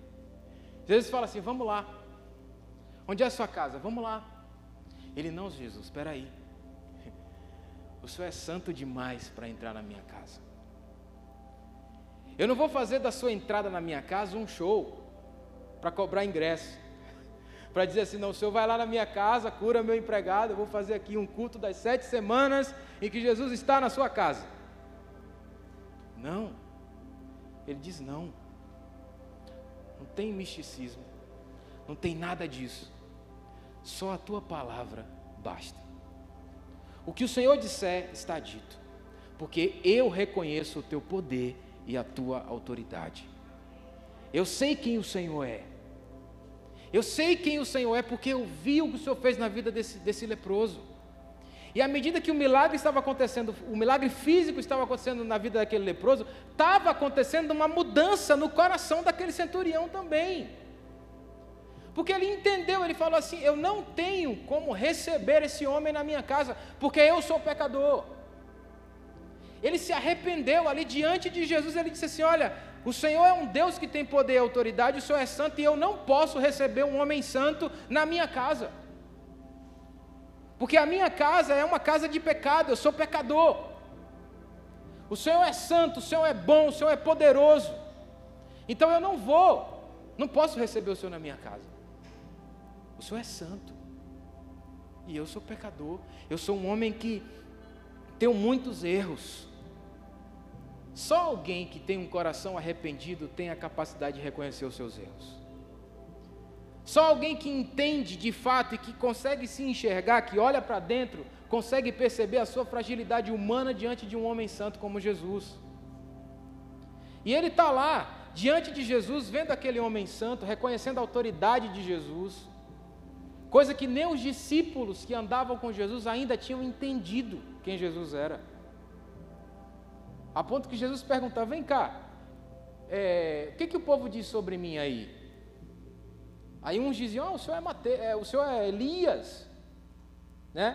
Jesus fala assim: Vamos lá. Onde é a sua casa? Vamos lá. Ele não, Jesus, espera aí. O Senhor é santo demais para entrar na minha casa. Eu não vou fazer da sua entrada na minha casa um show para cobrar ingresso para dizer assim: não, o senhor vai lá na minha casa, cura meu empregado, eu vou fazer aqui um culto das sete semanas em que Jesus está na sua casa. Não. Ele diz: não. Não tem misticismo, não tem nada disso. Só a tua palavra basta. O que o Senhor disser está dito, porque eu reconheço o teu poder e a tua autoridade. Eu sei quem o Senhor é. Eu sei quem o Senhor é porque eu vi o que o Senhor fez na vida desse, desse leproso. E à medida que o milagre estava acontecendo, o milagre físico estava acontecendo na vida daquele leproso, estava acontecendo uma mudança no coração daquele centurião também. Porque ele entendeu, ele falou assim: Eu não tenho como receber esse homem na minha casa, porque eu sou pecador. Ele se arrependeu ali diante de Jesus, ele disse assim: Olha, o Senhor é um Deus que tem poder e autoridade, o Senhor é santo e eu não posso receber um homem santo na minha casa. Porque a minha casa é uma casa de pecado, eu sou pecador. O Senhor é santo, o Senhor é bom, o Senhor é poderoso. Então eu não vou, não posso receber o Senhor na minha casa. O Senhor é santo. E eu sou pecador. Eu sou um homem que tenho muitos erros. Só alguém que tem um coração arrependido tem a capacidade de reconhecer os seus erros. Só alguém que entende de fato e que consegue se enxergar, que olha para dentro, consegue perceber a sua fragilidade humana diante de um homem santo como Jesus. E ele está lá, diante de Jesus, vendo aquele homem santo, reconhecendo a autoridade de Jesus, coisa que nem os discípulos que andavam com Jesus ainda tinham entendido quem Jesus era. A ponto que Jesus perguntava: vem cá, é, o que, que o povo diz sobre mim aí? Aí uns diziam: oh, o, senhor é Mate, é, o senhor é Elias, né?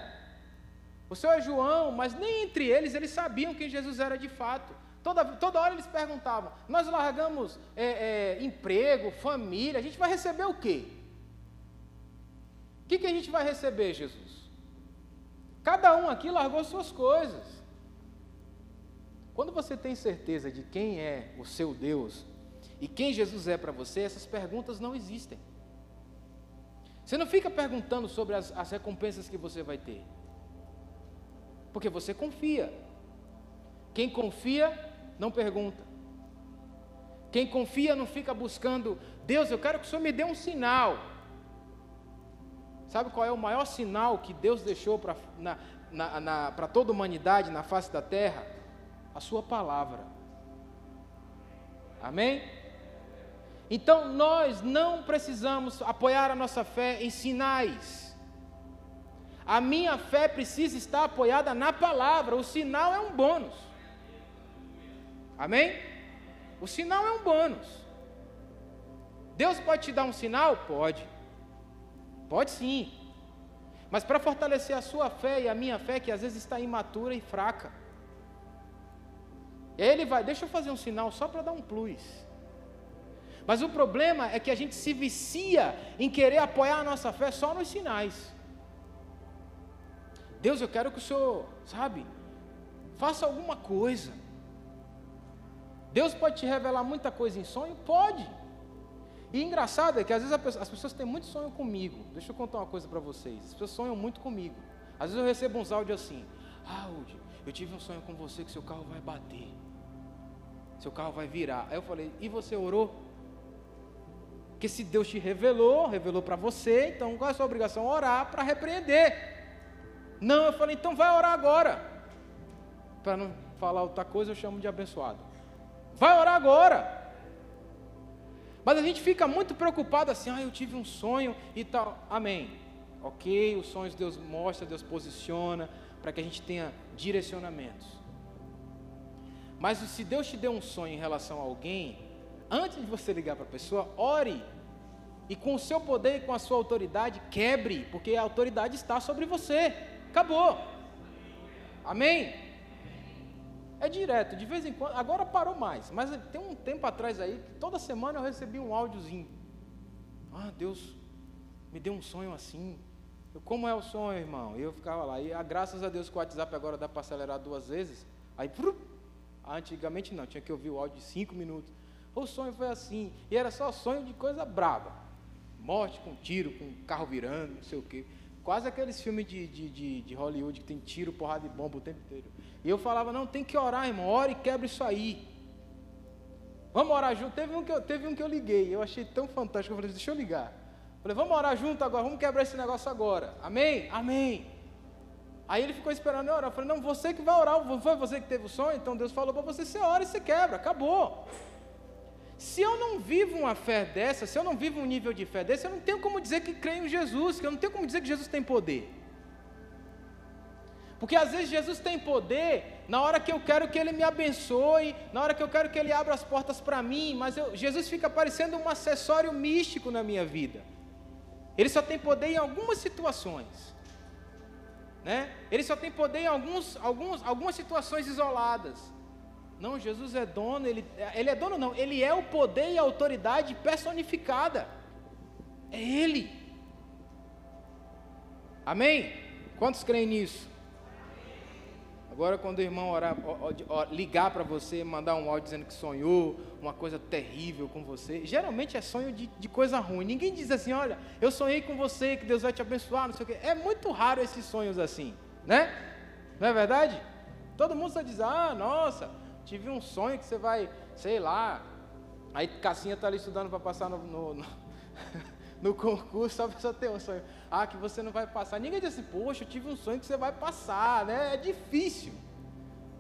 O senhor é João, mas nem entre eles eles sabiam quem Jesus era de fato. Toda, toda hora eles perguntavam: nós largamos é, é, emprego, família, a gente vai receber o quê? O que, que a gente vai receber, Jesus? Cada um aqui largou suas coisas. Quando você tem certeza de quem é o seu Deus e quem Jesus é para você, essas perguntas não existem. Você não fica perguntando sobre as, as recompensas que você vai ter. Porque você confia. Quem confia, não pergunta. Quem confia não fica buscando, Deus, eu quero que o Senhor me dê um sinal. Sabe qual é o maior sinal que Deus deixou para toda a humanidade na face da terra? A Sua palavra. Amém? Então nós não precisamos apoiar a nossa fé em sinais. A minha fé precisa estar apoiada na palavra. O sinal é um bônus. Amém? O sinal é um bônus. Deus pode te dar um sinal? Pode. Pode sim. Mas para fortalecer a sua fé e a minha fé, que às vezes está imatura e fraca. Ele vai, deixa eu fazer um sinal só para dar um plus. Mas o problema é que a gente se vicia em querer apoiar a nossa fé só nos sinais. Deus, eu quero que o Senhor, sabe, faça alguma coisa. Deus pode te revelar muita coisa em sonho? Pode. E engraçado é que às vezes as pessoas têm muito sonho comigo. Deixa eu contar uma coisa para vocês. As pessoas sonham muito comigo. Às vezes eu recebo uns áudios assim: Ah, Udi, eu tive um sonho com você que seu carro vai bater. Seu carro vai virar. Aí eu falei: E você orou? Porque se Deus te revelou, revelou para você, então qual é a sua obrigação? Orar para repreender. Não, eu falei: Então vai orar agora. Para não falar outra coisa, eu chamo de abençoado. Vai orar agora. Mas a gente fica muito preocupado assim, ah, eu tive um sonho e tal. Amém. Ok, os sonhos Deus mostra, Deus posiciona, para que a gente tenha direcionamentos. Mas se Deus te deu um sonho em relação a alguém, antes de você ligar para a pessoa, ore. E com o seu poder e com a sua autoridade, quebre, porque a autoridade está sobre você. Acabou. Amém? É direto, de vez em quando, agora parou mais, mas tem um tempo atrás aí, que toda semana eu recebi um áudiozinho. Ah, Deus me deu um sonho assim. Eu, como é o sonho, irmão? E eu ficava lá. E ah, graças a Deus que o WhatsApp agora dá para acelerar duas vezes. Aí, pru, antigamente não, tinha que ouvir o áudio de cinco minutos. O sonho foi assim. E era só sonho de coisa braba. Morte com tiro, com carro virando, não sei o quê. Quase aqueles filmes de, de, de, de Hollywood que tem tiro, porrada de bomba o tempo inteiro. E eu falava, não, tem que orar, irmão, ore e quebra isso aí. Vamos orar junto. Teve um, que eu, teve um que eu liguei, eu achei tão fantástico, eu falei, deixa eu ligar. falei, vamos orar junto agora, vamos quebrar esse negócio agora. Amém? Amém. Aí ele ficou esperando eu orar. Eu falei, não, você que vai orar, foi você que teve o sonho, então Deus falou para você, você ora e você quebra, acabou. Se eu não vivo uma fé dessa, se eu não vivo um nível de fé desse, eu não tenho como dizer que creio em Jesus, que eu não tenho como dizer que Jesus tem poder. Porque às vezes Jesus tem poder na hora que eu quero que Ele me abençoe, na hora que eu quero que Ele abra as portas para mim, mas eu, Jesus fica parecendo um acessório místico na minha vida. Ele só tem poder em algumas situações. Né? Ele só tem poder em alguns, alguns, algumas situações isoladas. Não, Jesus é dono, ele, ele é dono não, ele é o poder e a autoridade personificada. É Ele. Amém? Quantos creem nisso? Agora, quando o irmão orar, ligar para você, mandar um áudio dizendo que sonhou, uma coisa terrível com você, geralmente é sonho de, de, coisa ruim. Ninguém diz assim: olha, eu sonhei com você, que Deus vai te abençoar, não sei o quê. É muito raro esses sonhos assim, né? Não é verdade? Todo mundo só diz: ah, nossa, tive um sonho que você vai, sei lá. Aí Cassinha está ali estudando para passar no, no, no, no concurso, a pessoa tem um sonho. Ah, que você não vai passar. Ninguém diz assim, poxa, eu tive um sonho que você vai passar, né? É difícil.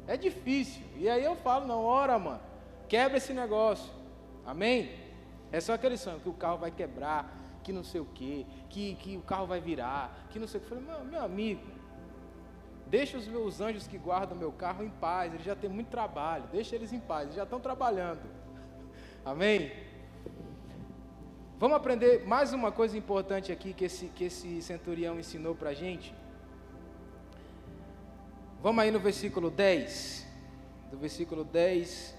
É difícil. E aí eu falo, não, ora, mano, quebra esse negócio. Amém? É só aquele sonho que o carro vai quebrar, que não sei o quê, que, que o carro vai virar, que não sei o que. Eu falei, meu, meu amigo, Deixa os meus anjos que guardam meu carro em paz, eles já têm muito trabalho. Deixa eles em paz, eles já estão trabalhando. *laughs* Amém? Vamos aprender mais uma coisa importante aqui que esse, que esse centurião ensinou para a gente. Vamos aí no versículo 10. Do versículo 10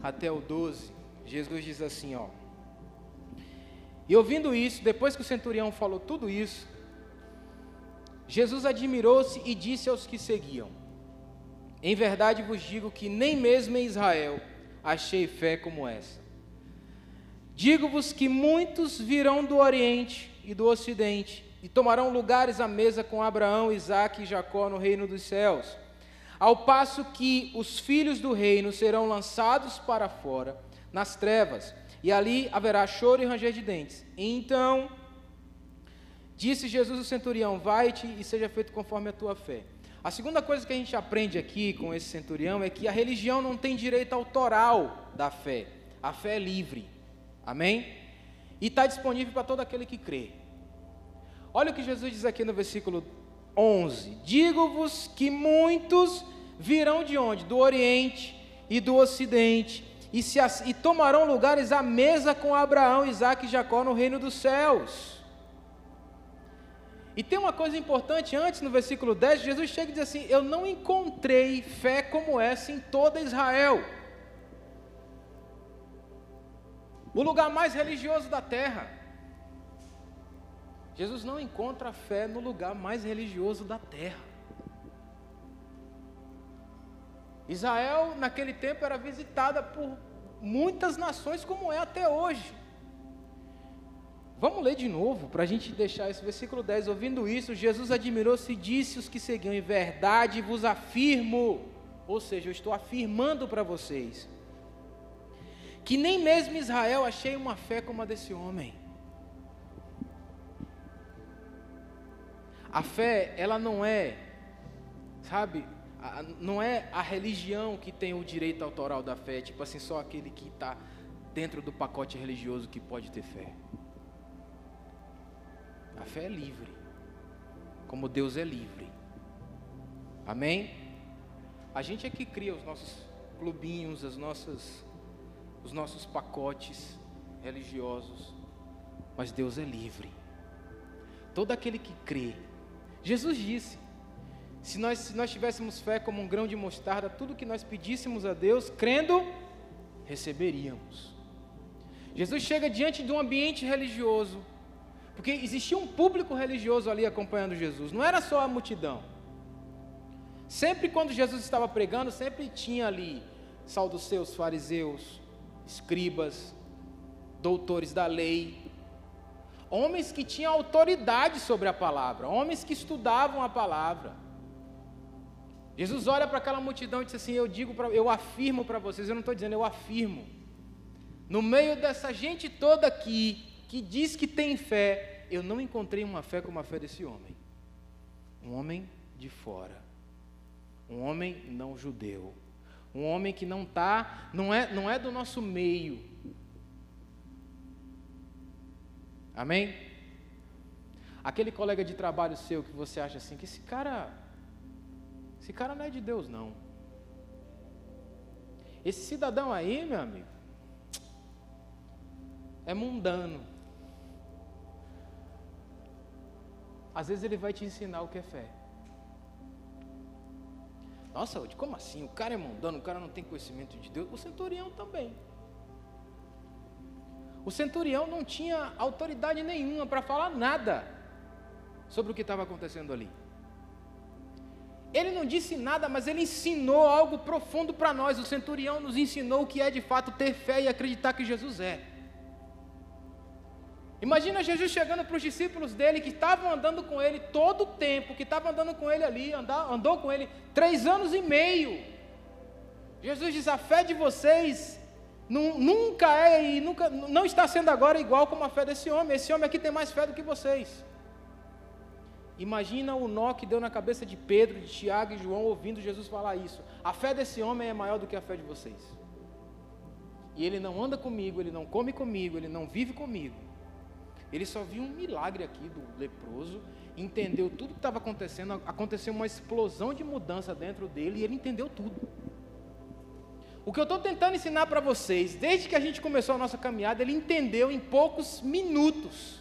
até o 12. Jesus diz assim, ó. E ouvindo isso, depois que o centurião falou tudo isso, Jesus admirou-se e disse aos que seguiam: Em verdade vos digo que nem mesmo em Israel achei fé como essa. Digo-vos que muitos virão do Oriente e do Ocidente e tomarão lugares à mesa com Abraão, Isaque e Jacó no reino dos céus. Ao passo que os filhos do reino serão lançados para fora, nas trevas, e ali haverá choro e ranger de dentes. Então disse Jesus ao centurião: Vai-te e seja feito conforme a tua fé. A segunda coisa que a gente aprende aqui com esse centurião é que a religião não tem direito autoral da fé. A fé é livre. Amém? E está disponível para todo aquele que crê. Olha o que Jesus diz aqui no versículo 11: Digo-vos que muitos virão de onde? Do Oriente e do Ocidente, e, se, e tomarão lugares à mesa com Abraão, Isaac e Jacó no reino dos céus. E tem uma coisa importante antes no versículo 10, Jesus chega e diz assim: Eu não encontrei fé como essa em toda Israel. O lugar mais religioso da terra. Jesus não encontra fé no lugar mais religioso da terra. Israel, naquele tempo, era visitada por muitas nações, como é até hoje. Vamos ler de novo, para a gente deixar esse versículo 10. Ouvindo isso, Jesus admirou-se e disse os que seguiam: Em verdade vos afirmo, ou seja, eu estou afirmando para vocês, que nem mesmo Israel achei uma fé como a desse homem. A fé, ela não é, sabe, não é a religião que tem o direito autoral da fé, tipo assim, só aquele que está dentro do pacote religioso que pode ter fé. A fé é livre, como Deus é livre. Amém? A gente é que cria os nossos clubinhos, as nossas, os nossos pacotes religiosos, mas Deus é livre. Todo aquele que crê, Jesus disse: se nós, se nós tivéssemos fé como um grão de mostarda, tudo que nós pedíssemos a Deus, crendo, receberíamos. Jesus chega diante de um ambiente religioso, porque existia um público religioso ali acompanhando Jesus, não era só a multidão. Sempre quando Jesus estava pregando, sempre tinha ali seus fariseus, escribas, doutores da lei, homens que tinham autoridade sobre a palavra, homens que estudavam a palavra. Jesus olha para aquela multidão e diz assim: Eu digo, pra, eu afirmo para vocês, eu não estou dizendo, eu afirmo. No meio dessa gente toda aqui, que diz que tem fé, eu não encontrei uma fé como a fé desse homem. Um homem de fora. Um homem não judeu. Um homem que não tá, não é, não é do nosso meio. Amém? Aquele colega de trabalho seu que você acha assim que esse cara esse cara não é de Deus não. Esse cidadão aí, meu amigo, é mundano. Às vezes ele vai te ensinar o que é fé. Nossa, como assim? O cara é mundano, o cara não tem conhecimento de Deus. O centurião também. O centurião não tinha autoridade nenhuma para falar nada sobre o que estava acontecendo ali. Ele não disse nada, mas ele ensinou algo profundo para nós. O centurião nos ensinou o que é de fato ter fé e acreditar que Jesus é. Imagina Jesus chegando para os discípulos dele que estavam andando com ele todo o tempo, que estavam andando com ele ali, andou, andou com ele três anos e meio. Jesus diz: a fé de vocês nunca é e nunca não está sendo agora igual como a fé desse homem. Esse homem aqui tem mais fé do que vocês. Imagina o nó que deu na cabeça de Pedro, de Tiago e João ouvindo Jesus falar isso. A fé desse homem é maior do que a fé de vocês. E ele não anda comigo, ele não come comigo, ele não vive comigo. Ele só viu um milagre aqui do leproso, entendeu tudo que estava acontecendo, aconteceu uma explosão de mudança dentro dele e ele entendeu tudo. O que eu estou tentando ensinar para vocês, desde que a gente começou a nossa caminhada, ele entendeu em poucos minutos.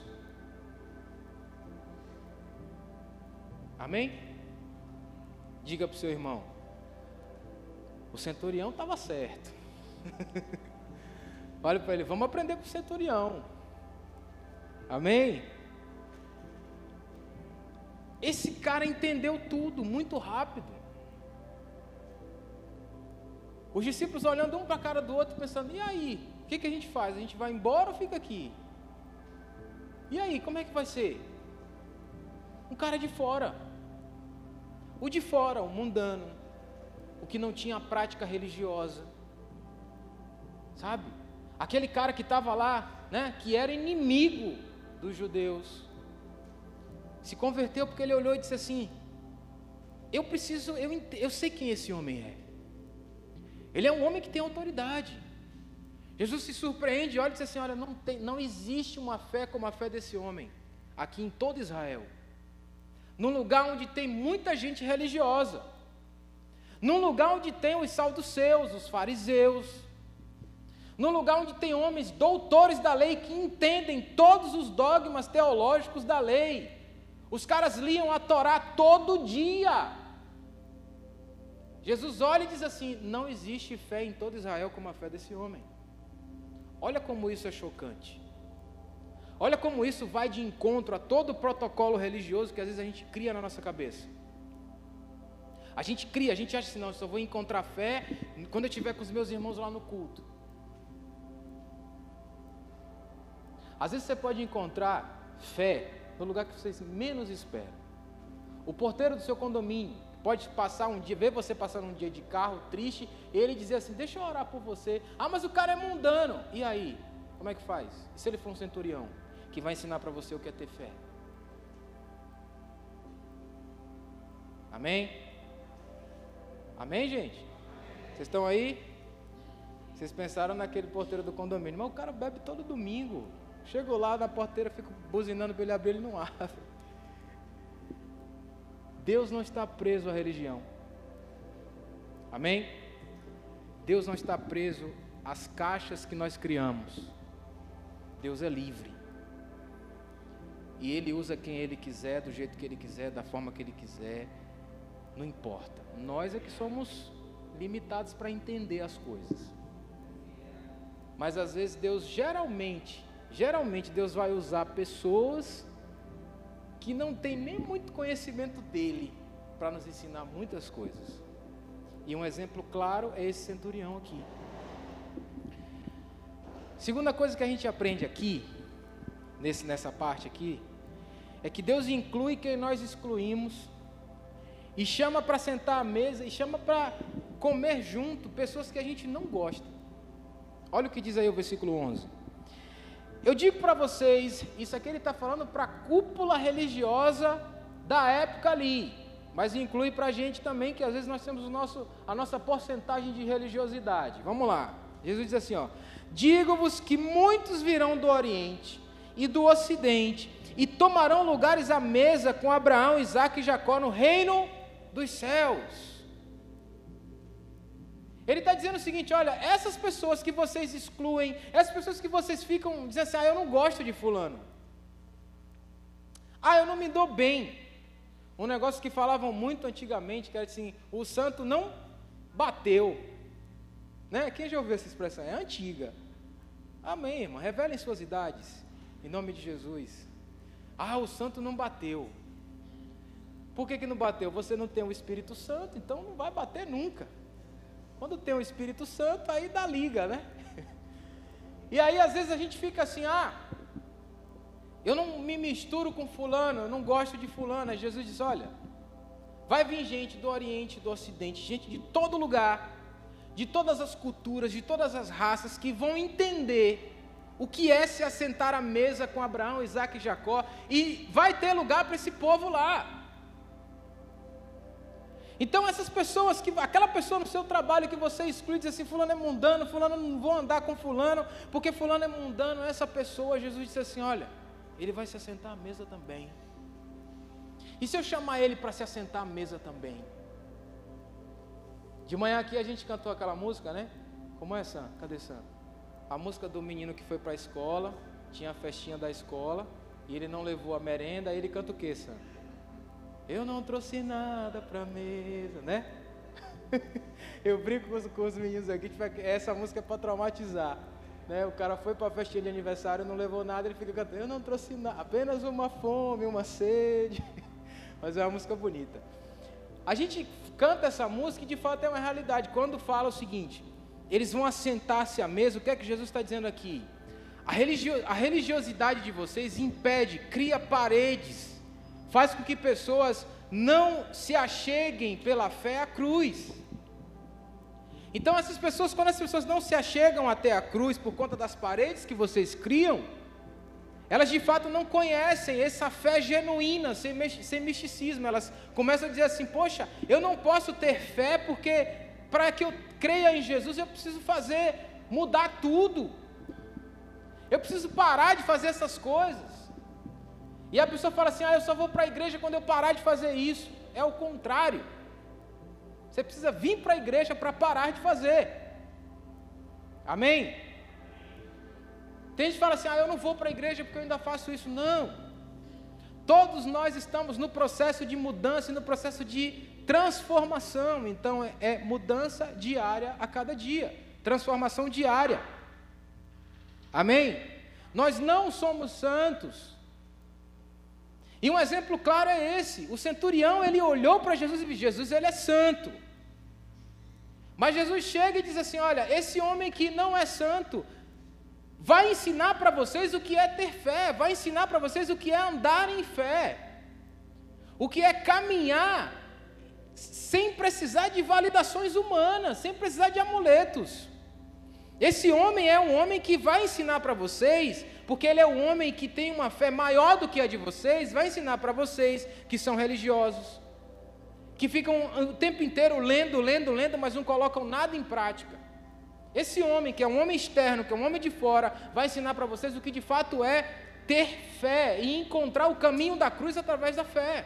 Amém? Diga para o seu irmão: o centurião estava certo. *laughs* Olha para ele, vamos aprender com o centurião. Amém? Esse cara entendeu tudo muito rápido. Os discípulos olhando um para a cara do outro, pensando: e aí? O que, que a gente faz? A gente vai embora ou fica aqui? E aí, como é que vai ser? Um cara de fora. O de fora, o mundano, o que não tinha prática religiosa. Sabe? Aquele cara que estava lá, né, que era inimigo dos judeus. Se converteu porque ele olhou e disse assim: Eu preciso, eu, eu sei quem esse homem é. Ele é um homem que tem autoridade. Jesus se surpreende, olha e diz assim: Olha, não, tem, não existe uma fé como a fé desse homem, aqui em todo Israel. Num lugar onde tem muita gente religiosa, num lugar onde tem os seus, os fariseus, num lugar onde tem homens doutores da lei que entendem todos os dogmas teológicos da lei. Os caras liam a Torá todo dia. Jesus olha e diz assim: Não existe fé em todo Israel como a fé desse homem. Olha como isso é chocante. Olha como isso vai de encontro a todo o protocolo religioso que às vezes a gente cria na nossa cabeça. A gente cria, a gente acha assim, não, eu só vou encontrar fé quando eu estiver com os meus irmãos lá no culto. Às vezes você pode encontrar fé no lugar que você menos espera. O porteiro do seu condomínio pode passar um dia, ver você passando um dia de carro triste, e ele dizer assim: Deixa eu orar por você. Ah, mas o cara é mundano. E aí? Como é que faz? E se ele for um centurião que vai ensinar para você o que é ter fé? Amém? Amém, gente? Vocês estão aí? Vocês pensaram naquele porteiro do condomínio, mas o cara bebe todo domingo. Chego lá na porteira, fico buzinando para ele abrir, ele não *laughs* abre. Deus não está preso à religião. Amém? Deus não está preso às caixas que nós criamos. Deus é livre. E Ele usa quem Ele quiser, do jeito que Ele quiser, da forma que Ele quiser. Não importa. Nós é que somos limitados para entender as coisas. Mas às vezes Deus geralmente geralmente Deus vai usar pessoas que não têm nem muito conhecimento dele para nos ensinar muitas coisas. E um exemplo claro é esse centurião aqui. Segunda coisa que a gente aprende aqui, nesse, nessa parte aqui, é que Deus inclui quem nós excluímos e chama para sentar à mesa e chama para comer junto pessoas que a gente não gosta. Olha o que diz aí o versículo 11. Eu digo para vocês, isso aqui ele está falando para a cúpula religiosa da época ali, mas inclui para a gente também que às vezes nós temos o nosso, a nossa porcentagem de religiosidade. Vamos lá. Jesus diz assim: ó, digo-vos que muitos virão do Oriente e do Ocidente e tomarão lugares à mesa com Abraão, Isaac e Jacó no reino dos céus. Ele está dizendo o seguinte: olha, essas pessoas que vocês excluem, essas pessoas que vocês ficam dizendo assim, ah, eu não gosto de Fulano. Ah, eu não me dou bem. Um negócio que falavam muito antigamente, que era assim: o santo não bateu. Né? Quem já ouviu essa expressão? É antiga. Amém, irmão. Revelem suas idades, em nome de Jesus. Ah, o santo não bateu. Por que, que não bateu? Você não tem o Espírito Santo, então não vai bater nunca. Quando tem o Espírito Santo, aí dá liga, né? *laughs* E aí às vezes a gente fica assim, ah, eu não me misturo com fulano, eu não gosto de fulano. Aí Jesus diz, olha, vai vir gente do Oriente, do Ocidente, gente de todo lugar, de todas as culturas, de todas as raças, que vão entender o que é se assentar à mesa com Abraão, Isaac e Jacó, e vai ter lugar para esse povo lá. Então essas pessoas que aquela pessoa no seu trabalho que você exclui diz assim, fulano é mundano, fulano não vou andar com fulano, porque fulano é mundano, essa pessoa, Jesus disse assim, olha, ele vai se assentar à mesa também. E se eu chamar ele para se assentar à mesa também? De manhã aqui a gente cantou aquela música, né? Como é, Sam? Cadê Sam? A música do menino que foi para a escola, tinha a festinha da escola, e ele não levou a merenda, ele canta o que, Sam? Eu não trouxe nada para a mesa, né? *laughs* Eu brinco com os, com os meninos aqui, tipo, essa música é para traumatizar. Né? O cara foi para a festinha de aniversário, não levou nada, ele fica cantando, eu não trouxe nada, apenas uma fome, uma sede. *laughs* Mas é uma música bonita. A gente canta essa música e de fato é uma realidade. Quando fala o seguinte, eles vão assentar-se à mesa, o que é que Jesus está dizendo aqui? A, religio, a religiosidade de vocês impede, cria paredes, faz com que pessoas não se acheguem pela fé à cruz. Então, essas pessoas, quando as pessoas não se achegam até a cruz por conta das paredes que vocês criam, elas de fato não conhecem essa fé genuína, sem, sem misticismo. Elas começam a dizer assim: Poxa, eu não posso ter fé porque para que eu creia em Jesus eu preciso fazer, mudar tudo. Eu preciso parar de fazer essas coisas. E a pessoa fala assim: Ah, eu só vou para a igreja quando eu parar de fazer isso. É o contrário. Você precisa vir para a igreja para parar de fazer. Amém? Tem gente que fala assim: ah, eu não vou para a igreja porque eu ainda faço isso. Não. Todos nós estamos no processo de mudança e no processo de transformação. Então é, é mudança diária a cada dia, transformação diária. Amém? Nós não somos santos. E um exemplo claro é esse. O centurião ele olhou para Jesus e disse: Jesus ele é santo. Mas Jesus chega e diz assim: Olha, esse homem que não é santo, vai ensinar para vocês o que é ter fé, vai ensinar para vocês o que é andar em fé, o que é caminhar sem precisar de validações humanas, sem precisar de amuletos. Esse homem é um homem que vai ensinar para vocês, porque ele é um homem que tem uma fé maior do que a de vocês, vai ensinar para vocês que são religiosos, que ficam o tempo inteiro lendo, lendo, lendo, mas não colocam nada em prática. Esse homem, que é um homem externo, que é um homem de fora, vai ensinar para vocês o que de fato é ter fé e encontrar o caminho da cruz através da fé.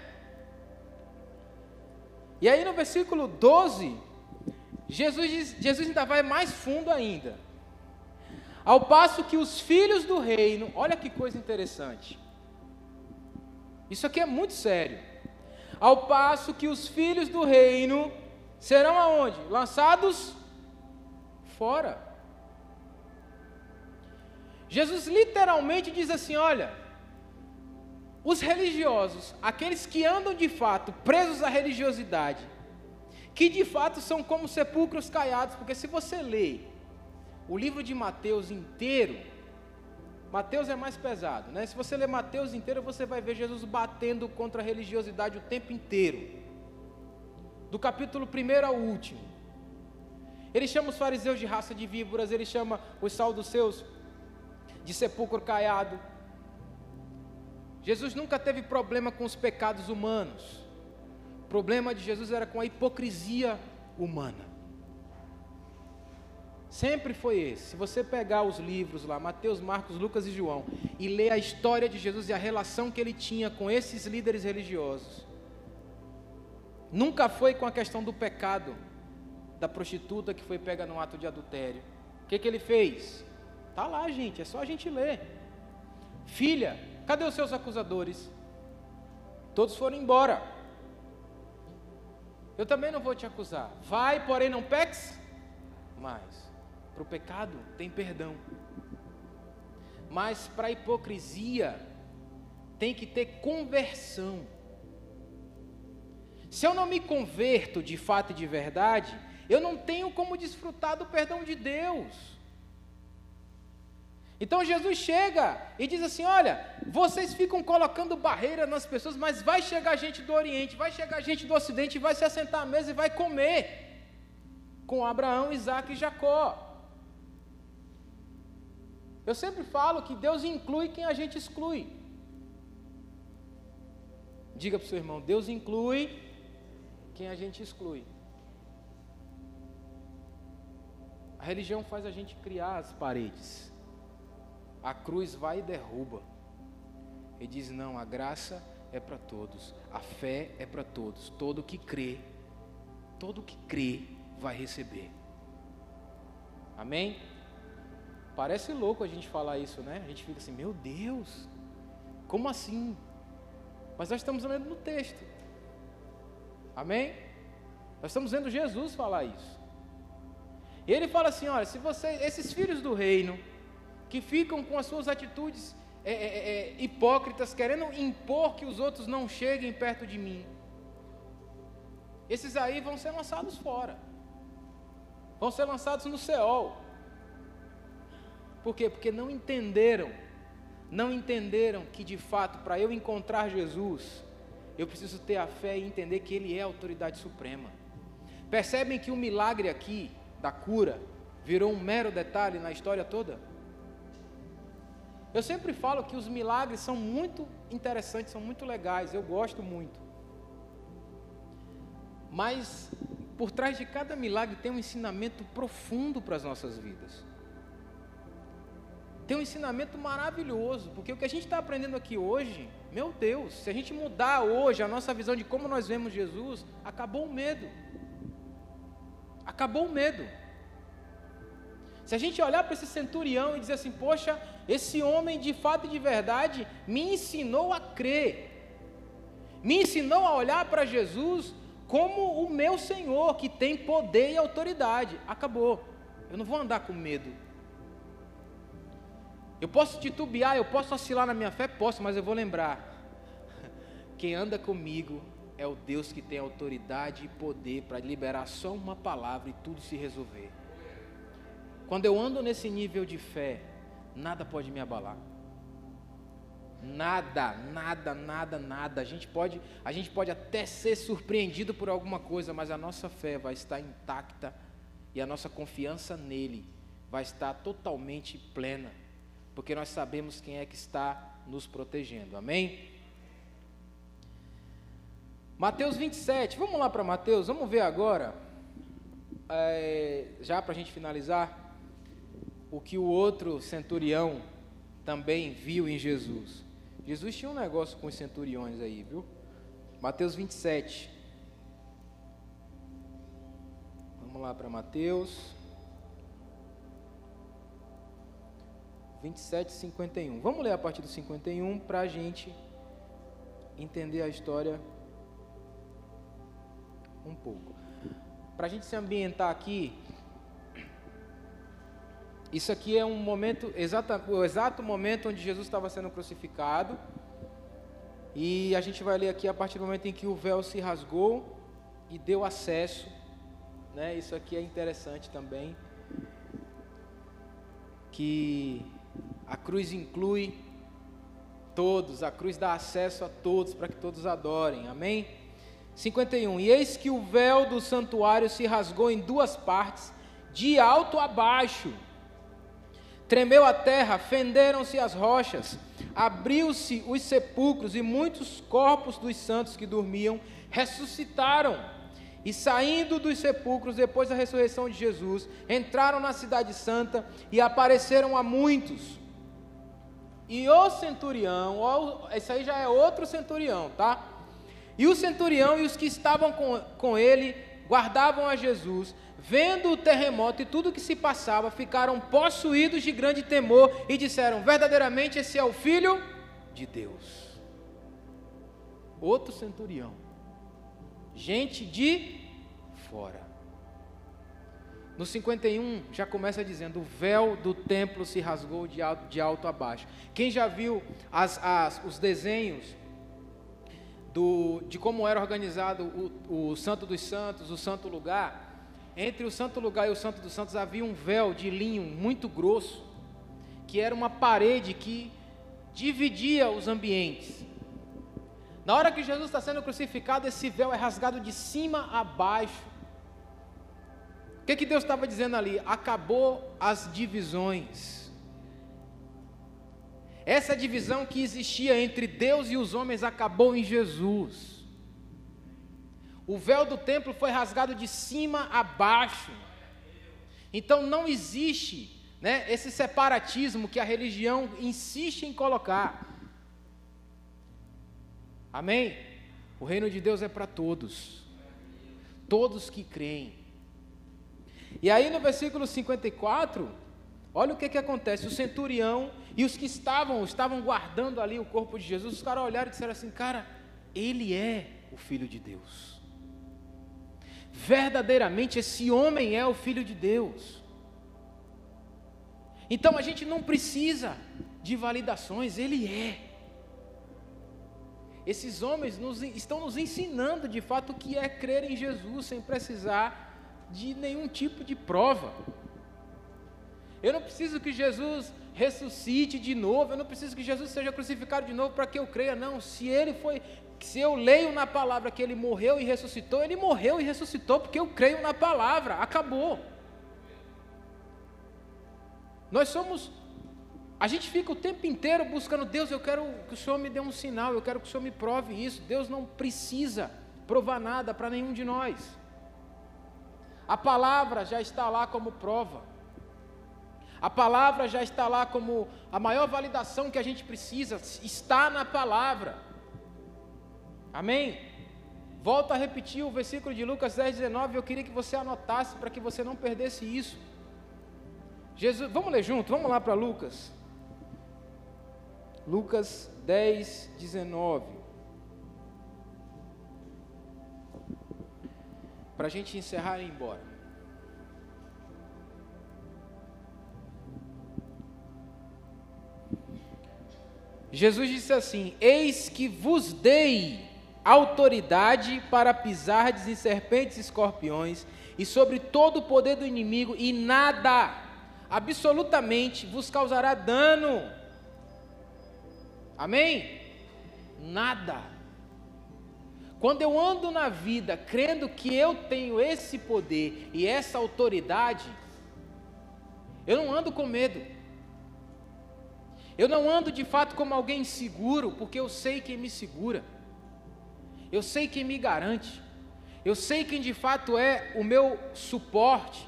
E aí no versículo 12, Jesus, Jesus ainda vai mais fundo ainda. Ao passo que os filhos do reino, olha que coisa interessante. Isso aqui é muito sério. Ao passo que os filhos do reino serão aonde? Lançados fora. Jesus literalmente diz assim: olha, os religiosos, aqueles que andam de fato presos à religiosidade, que de fato são como sepulcros caiados, porque se você lê o livro de Mateus inteiro, Mateus é mais pesado, né? Se você ler Mateus inteiro, você vai ver Jesus batendo contra a religiosidade o tempo inteiro, do capítulo 1 ao último. Ele chama os fariseus de raça de víboras, ele chama os seus de sepulcro caiado. Jesus nunca teve problema com os pecados humanos. O problema de Jesus era com a hipocrisia humana. Sempre foi esse. Se você pegar os livros lá, Mateus, Marcos, Lucas e João, e ler a história de Jesus e a relação que ele tinha com esses líderes religiosos, nunca foi com a questão do pecado, da prostituta que foi pega no ato de adultério. O que, que ele fez? Tá lá, gente, é só a gente ler. Filha, cadê os seus acusadores? Todos foram embora. Eu também não vou te acusar. Vai, porém não peques mais. Para o pecado tem perdão. Mas para a hipocrisia tem que ter conversão. Se eu não me converto de fato e de verdade, eu não tenho como desfrutar do perdão de Deus. Então Jesus chega e diz assim: Olha, vocês ficam colocando barreira nas pessoas, mas vai chegar gente do Oriente, vai chegar gente do Ocidente, vai se assentar à mesa e vai comer com Abraão, Isaac e Jacó. Eu sempre falo que Deus inclui quem a gente exclui. Diga para o seu irmão: Deus inclui quem a gente exclui. A religião faz a gente criar as paredes. A cruz vai e derruba. E diz: não, a graça é para todos, a fé é para todos. Todo que crê, todo que crê vai receber. Amém? Parece louco a gente falar isso, né? A gente fica assim: meu Deus, como assim? Mas nós estamos lendo no texto. Amém? Nós estamos vendo Jesus falar isso. E ele fala assim: olha, se vocês, esses filhos do reino, que ficam com as suas atitudes é, é, é, hipócritas, querendo impor que os outros não cheguem perto de mim, esses aí vão ser lançados fora. Vão ser lançados no Seol. Por quê? Porque não entenderam, não entenderam que de fato, para eu encontrar Jesus, eu preciso ter a fé e entender que Ele é a autoridade suprema. Percebem que o milagre aqui, da cura, virou um mero detalhe na história toda? Eu sempre falo que os milagres são muito interessantes, são muito legais, eu gosto muito. Mas por trás de cada milagre tem um ensinamento profundo para as nossas vidas. Tem um ensinamento maravilhoso, porque o que a gente está aprendendo aqui hoje, meu Deus, se a gente mudar hoje a nossa visão de como nós vemos Jesus, acabou o medo. Acabou o medo. Se a gente olhar para esse centurião e dizer assim, poxa, esse homem de fato e de verdade me ensinou a crer, me ensinou a olhar para Jesus como o meu Senhor, que tem poder e autoridade. Acabou. Eu não vou andar com medo. Eu posso titubear, eu posso oscilar na minha fé? Posso, mas eu vou lembrar. *laughs* Quem anda comigo é o Deus que tem autoridade e poder para liberar só uma palavra e tudo se resolver. Quando eu ando nesse nível de fé, nada pode me abalar. Nada, nada, nada, nada. A gente pode, a gente pode até ser surpreendido por alguma coisa, mas a nossa fé vai estar intacta e a nossa confiança nele vai estar totalmente plena, porque nós sabemos quem é que está nos protegendo. Amém? Mateus 27, vamos lá para Mateus, vamos ver agora, é, já para a gente finalizar o que o outro centurião também viu em Jesus. Jesus tinha um negócio com os centuriões aí, viu? Mateus 27. Vamos lá para Mateus 27, 51. Vamos ler a partir do 51 para a gente entender a história um pouco. Para a gente se ambientar aqui, isso aqui é um momento, exata, o exato momento onde Jesus estava sendo crucificado. E a gente vai ler aqui a partir do momento em que o véu se rasgou e deu acesso. Né? Isso aqui é interessante também. Que a cruz inclui todos, a cruz dá acesso a todos para que todos adorem. Amém? 51. E eis que o véu do santuário se rasgou em duas partes, de alto a baixo Tremeu a terra, fenderam-se as rochas, abriu-se os sepulcros e muitos corpos dos santos que dormiam ressuscitaram. E saindo dos sepulcros depois da ressurreição de Jesus, entraram na cidade santa e apareceram a muitos. E o centurião, esse aí já é outro centurião, tá? E o centurião e os que estavam com, com ele guardavam a Jesus, vendo o terremoto e tudo o que se passava, ficaram possuídos de grande temor e disseram: Verdadeiramente esse é o Filho de Deus. Outro centurião, gente de fora. No 51 já começa dizendo: o véu do templo se rasgou de alto, de alto a baixo. Quem já viu as, as, os desenhos do, de como era organizado o, o Santo dos Santos, o Santo Lugar? Entre o santo lugar e o santo dos santos havia um véu de linho muito grosso, que era uma parede que dividia os ambientes. Na hora que Jesus está sendo crucificado, esse véu é rasgado de cima a baixo. O que, que Deus estava dizendo ali? Acabou as divisões. Essa divisão que existia entre Deus e os homens acabou em Jesus. O véu do templo foi rasgado de cima a baixo. Então não existe né, esse separatismo que a religião insiste em colocar. Amém? O reino de Deus é para todos, todos que creem. E aí no versículo 54, olha o que, que acontece: o centurião e os que estavam, estavam guardando ali o corpo de Jesus, os caras olharam e disseram assim: Cara, ele é o Filho de Deus verdadeiramente esse homem é o Filho de Deus. Então a gente não precisa de validações, ele é. esses homens nos, estão nos ensinando de fato o que é crer em Jesus sem precisar de nenhum tipo de prova. Eu não preciso que Jesus ressuscite de novo, eu não preciso que Jesus seja crucificado de novo para que eu creia, não. Se ele foi, se eu leio na palavra que ele morreu e ressuscitou, ele morreu e ressuscitou porque eu creio na palavra, acabou. Nós somos a gente fica o tempo inteiro buscando, Deus, eu quero que o Senhor me dê um sinal, eu quero que o Senhor me prove isso. Deus não precisa provar nada para nenhum de nós. A palavra já está lá como prova. A palavra já está lá como a maior validação que a gente precisa, está na palavra. Amém? Volto a repetir o versículo de Lucas 10, 19, eu queria que você anotasse para que você não perdesse isso. Jesus, vamos ler junto, vamos lá para Lucas. Lucas 10, 19. Para a gente encerrar e ir embora. Jesus disse assim: Eis que vos dei autoridade para pisardes em serpentes e escorpiões, e sobre todo o poder do inimigo, e nada, absolutamente, vos causará dano. Amém? Nada. Quando eu ando na vida crendo que eu tenho esse poder e essa autoridade, eu não ando com medo. Eu não ando de fato como alguém seguro, porque eu sei quem me segura. Eu sei quem me garante. Eu sei quem de fato é o meu suporte,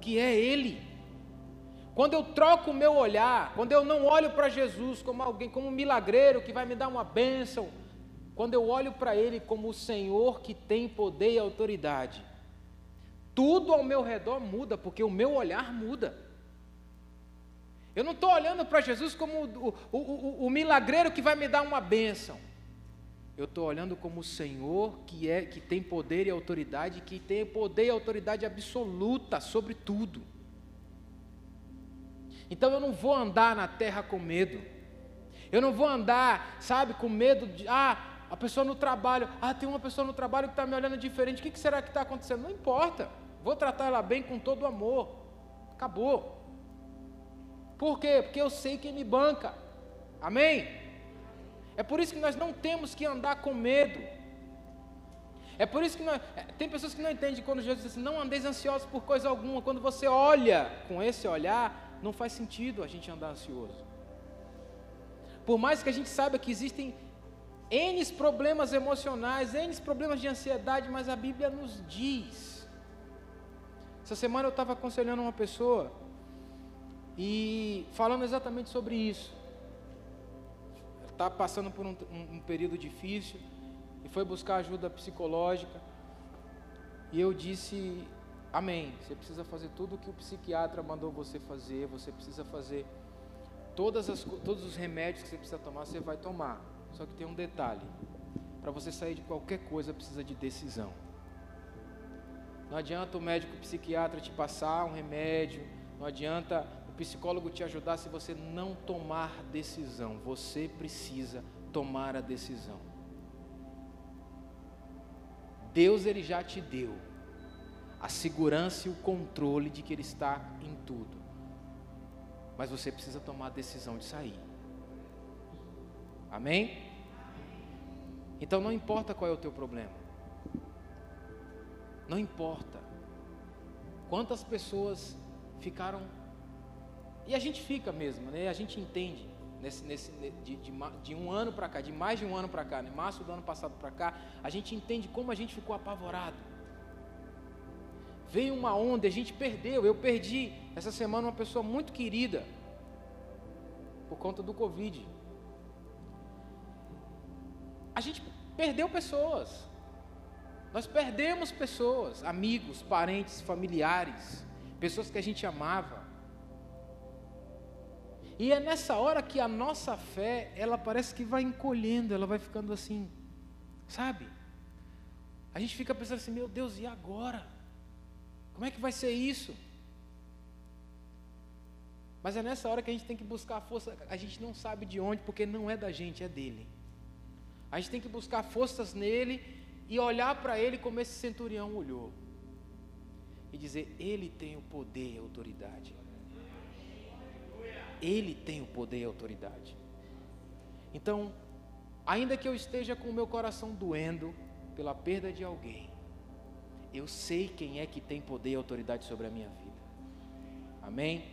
que é Ele. Quando eu troco o meu olhar, quando eu não olho para Jesus como alguém, como um milagreiro que vai me dar uma bênção, quando eu olho para Ele como o Senhor que tem poder e autoridade, tudo ao meu redor muda, porque o meu olhar muda. Eu não estou olhando para Jesus como o, o, o, o, milagreiro que vai me dar uma bênção. Eu estou olhando como o Senhor que é que tem poder e autoridade, que tem poder e autoridade absoluta sobre tudo. Então eu não vou andar na terra com medo. Eu não vou andar, sabe, com medo de, ah, a pessoa no trabalho, ah, tem uma pessoa no trabalho que está me olhando diferente, o que, que será que está acontecendo? Não importa, vou tratar ela bem com todo amor. Acabou. Por quê? Porque eu sei quem me banca. Amém? É por isso que nós não temos que andar com medo. É por isso que nós, é, tem pessoas que não entendem quando Jesus diz assim, não andeis ansiosos por coisa alguma. Quando você olha com esse olhar, não faz sentido a gente andar ansioso. Por mais que a gente saiba que existem N problemas emocionais, N problemas de ansiedade, mas a Bíblia nos diz. Essa semana eu estava aconselhando uma pessoa e falando exatamente sobre isso. Está passando por um, um, um período difícil e foi buscar ajuda psicológica. E eu disse Amém. Você precisa fazer tudo o que o psiquiatra mandou você fazer, você precisa fazer todas as, todos os remédios que você precisa tomar, você vai tomar. Só que tem um detalhe: para você sair de qualquer coisa, precisa de decisão. Não adianta o médico psiquiatra te passar um remédio, não adianta o psicólogo te ajudar se você não tomar decisão. Você precisa tomar a decisão. Deus ele já te deu a segurança e o controle de que Ele está em tudo. Mas você precisa tomar a decisão de sair. Amém? Então não importa qual é o teu problema. Não importa. Quantas pessoas ficaram. E a gente fica mesmo, né? A gente entende. Nesse, nesse, de, de, de um ano para cá, de mais de um ano para cá, né? março do ano passado para cá, a gente entende como a gente ficou apavorado veio uma onda, a gente perdeu. Eu perdi essa semana uma pessoa muito querida por conta do Covid. A gente perdeu pessoas. Nós perdemos pessoas, amigos, parentes, familiares, pessoas que a gente amava. E é nessa hora que a nossa fé, ela parece que vai encolhendo, ela vai ficando assim, sabe? A gente fica pensando assim, meu Deus, e agora? Como é que vai ser isso? Mas é nessa hora que a gente tem que buscar a força, a gente não sabe de onde, porque não é da gente, é dele. A gente tem que buscar forças nele e olhar para ele como esse centurião olhou. E dizer: Ele tem o poder e a autoridade. Ele tem o poder e a autoridade. Então, ainda que eu esteja com o meu coração doendo pela perda de alguém, eu sei quem é que tem poder e autoridade sobre a minha vida. Amém?